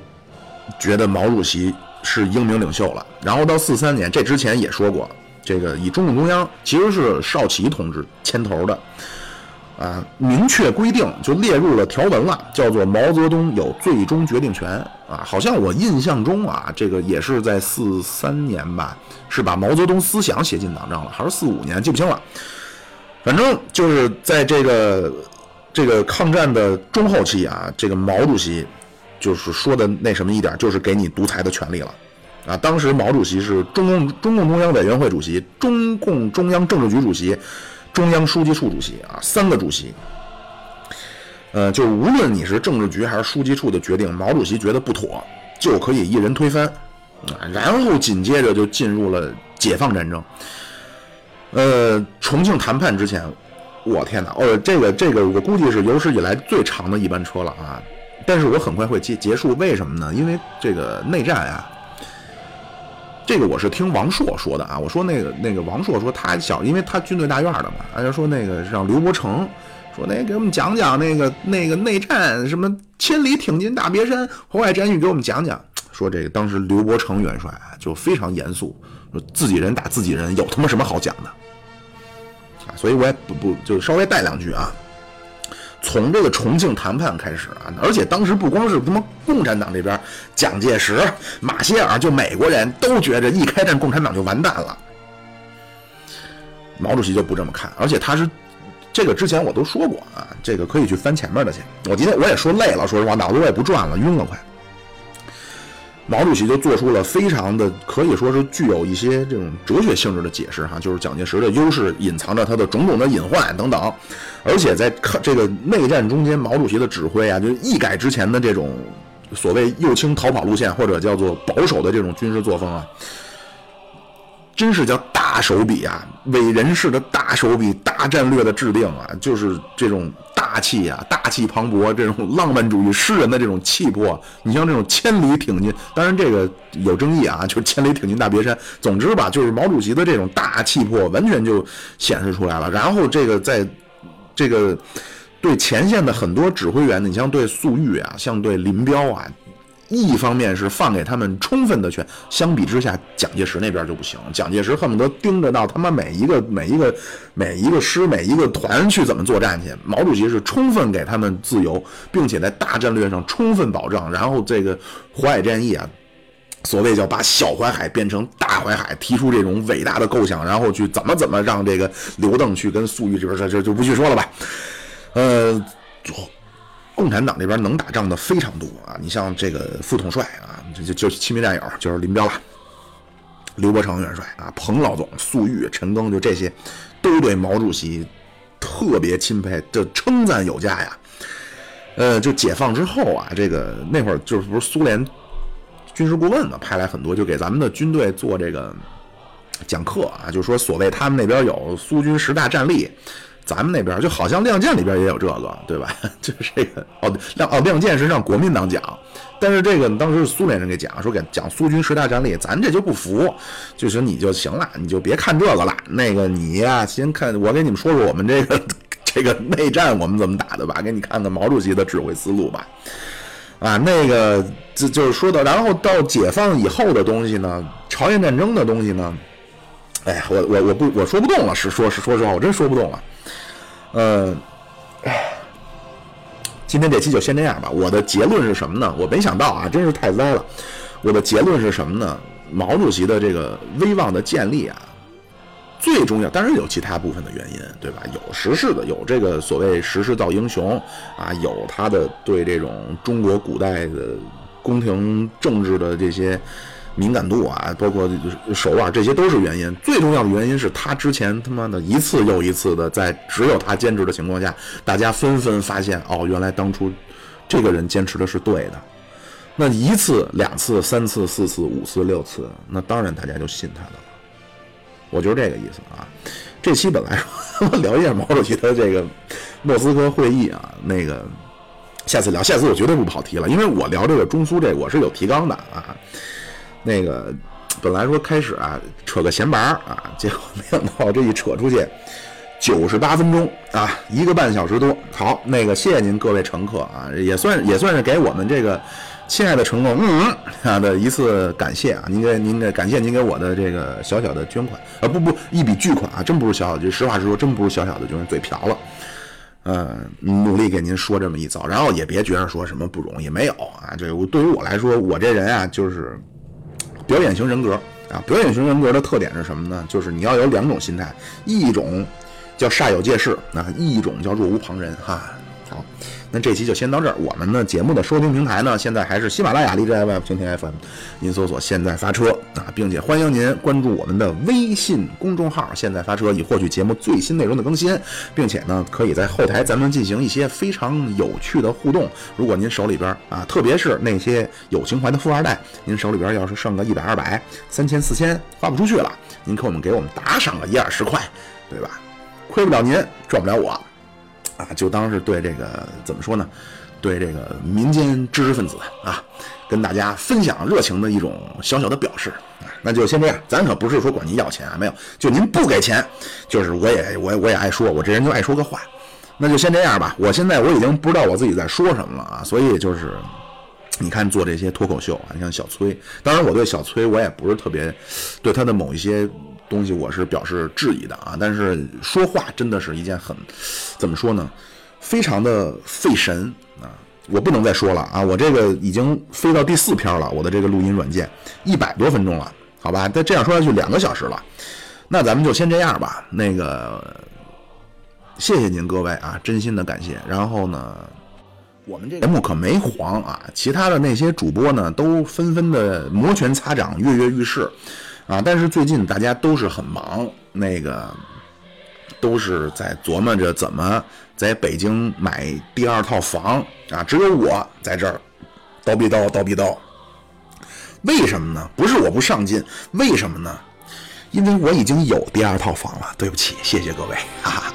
觉得毛主席是英明领袖了。然后到四三年，这之前也说过，这个以中共中央其实是少奇同志牵头的。啊，明确规定就列入了条文了，叫做毛泽东有最终决定权啊。好像我印象中啊，这个也是在四三年吧，是把毛泽东思想写进党章了，还是四五年记不清了。反正就是在这个这个抗战的中后期啊，这个毛主席就是说的那什么一点，就是给你独裁的权利了啊。当时毛主席是中共中共中央委员会主席、中共中央政治局主席。中央书记处主席啊，三个主席，呃，就无论你是政治局还是书记处的决定，毛主席觉得不妥，就可以一人推翻啊。然后紧接着就进入了解放战争。呃，重庆谈判之前，我天哪！哦，这个这个，我估计是有史以来最长的一班车了啊！但是我很快会结结束，为什么呢？因为这个内战啊，这个我是听王朔说的啊。我说那个那个王朔说他小，因为他军队大院的嘛，他就说那个让刘伯承说那给我们讲讲那个那个内战什么千里挺进大别山，淮海战役给我们讲讲。说这个当时刘伯承元帅啊就非常严肃，说自己人打自己人，有他妈什么好讲的？啊，所以我也不不就稍微带两句啊。从这个重庆谈判开始啊，而且当时不光是他妈共产党这边，蒋介石、马歇尔，就美国人都觉着一开战共产党就完蛋了。毛主席就不这么看，而且他是这个之前我都说过啊，这个可以去翻前面的去。我今天我也说累了，说实话，脑子我也不转了，晕了快。毛主席就做出了非常的可以说是具有一些这种哲学性质的解释哈，就是蒋介石的优势隐藏着他的种种的隐患等等，而且在看这个内战中间，毛主席的指挥啊，就一改之前的这种所谓右倾逃跑路线或者叫做保守的这种军事作风啊，真是叫大手笔啊，伟人式的大手笔，大战略的制定啊，就是这种。大气啊，大气磅礴，这种浪漫主义诗人的这种气魄，你像这种千里挺进，当然这个有争议啊，就是千里挺进大别山。总之吧，就是毛主席的这种大气魄完全就显示出来了。然后这个在这个对前线的很多指挥员，你像对粟裕啊，像对林彪啊。一方面是放给他们充分的权，相比之下，蒋介石那边就不行。蒋介石恨不得盯着到他妈每一个每一个每一个师每一个团去怎么作战去。毛主席是充分给他们自由，并且在大战略上充分保障。然后这个淮海战役啊，所谓叫把小淮海变成大淮海，提出这种伟大的构想，然后去怎么怎么让这个刘邓去跟粟裕这边这这就不去说了吧，呃。共产党这边能打仗的非常多啊！你像这个副统帅啊，这就就亲密战友就是林彪了，刘伯承元帅啊，彭老总、粟裕、陈赓，就这些，都对毛主席特别钦佩，就称赞有加呀。呃，就解放之后啊，这个那会儿就是不是苏联军事顾问嘛，派来很多就给咱们的军队做这个讲课啊，就说所谓他们那边有苏军十大战力。咱们那边就好像《亮剑》里边也有这个，对吧？就是这个哦，亮哦，《亮剑》是让国民党讲，但是这个当时是苏联人给讲，说给讲苏军十大战例，咱这就不服，就说你就行了，你就别看这个了。那个你呀，先看我给你们说说我们这个 这个内战我们怎么打的吧，给你看看毛主席的指挥思路吧。啊，那个就就是说到，然后到解放以后的东西呢，朝鲜战争的东西呢，哎呀，我我我不我说不动了，是说是说实话，我真说不动了。呃，今天这期就先这样吧。我的结论是什么呢？我没想到啊，真是太栽了。我的结论是什么呢？毛主席的这个威望的建立啊，最重要，当然有其他部分的原因，对吧？有时事的，有这个所谓时势造英雄啊，有他的对这种中国古代的宫廷政治的这些。敏感度啊，包括手腕，这些都是原因。最重要的原因是他之前他妈的一次又一次的在只有他坚持的情况下，大家纷纷发现哦，原来当初这个人坚持的是对的。那一次、两次、三次、四次、五次、六次，那当然大家就信他的了。我就是这个意思啊。这期本来说聊一下毛主席的这个莫斯科会议啊，那个下次聊，下次我绝对不跑题了，因为我聊这个中苏这我是有提纲的啊。那个本来说开始啊，扯个闲白啊，结果没想到这一扯出去，九十八分钟啊，一个半小时多。好，那个谢谢您各位乘客啊，也算也算是给我们这个亲爱的乘客嗯啊的一次感谢啊，您给您给感谢您给我的这个小小的捐款啊，不不一笔巨款啊，真不是小小的，实话实说，真不是小小的，就是嘴瓢了。嗯，努力给您说这么一遭，然后也别觉得说什么不容易，没有啊，这对于我来说，我这人啊就是。表演型人格啊，表演型人格的特点是什么呢？就是你要有两种心态，一种叫煞有介事啊，一种叫若无旁人哈。好。那这期就先到这儿。我们的节目的收听平台呢，现在还是喜马拉雅、荔枝 FM、蜻蜓 FM。您搜索“现在发车”啊，并且欢迎您关注我们的微信公众号“现在发车”，以获取节目最新内容的更新，并且呢，可以在后台咱们进行一些非常有趣的互动。如果您手里边啊，特别是那些有情怀的富二代，您手里边要是剩个一百、二百、三千、四千花不出去了，您可我们给我们打赏个一二十块，对吧？亏不了您，赚不了我，啊，就当是对这个怎么说呢？对这个民间知识分子啊，跟大家分享热情的一种小小的表示啊。那就先这样，咱可不是说管您要钱啊，没有，就您不给钱，就是我也我我也爱说，我这人就爱说个话。那就先这样吧。我现在我已经不知道我自己在说什么了啊，所以就是你看做这些脱口秀啊，你像小崔，当然我对小崔我也不是特别对他的某一些东西我是表示质疑的啊，但是说话真的是一件很怎么说呢，非常的费神啊。我不能再说了啊，我这个已经飞到第四篇了，我的这个录音软件一百多分钟了，好吧？再这样说下去两个小时了，那咱们就先这样吧。那个。谢谢您各位啊，真心的感谢。然后呢，我们这节目可没黄啊，其他的那些主播呢都纷纷的摩拳擦掌、跃跃欲试啊。但是最近大家都是很忙，那个都是在琢磨着怎么在北京买第二套房啊。只有我在这儿叨逼叨叨逼叨。为什么呢？不是我不上进，为什么呢？因为我已经有第二套房了。对不起，谢谢各位，哈哈。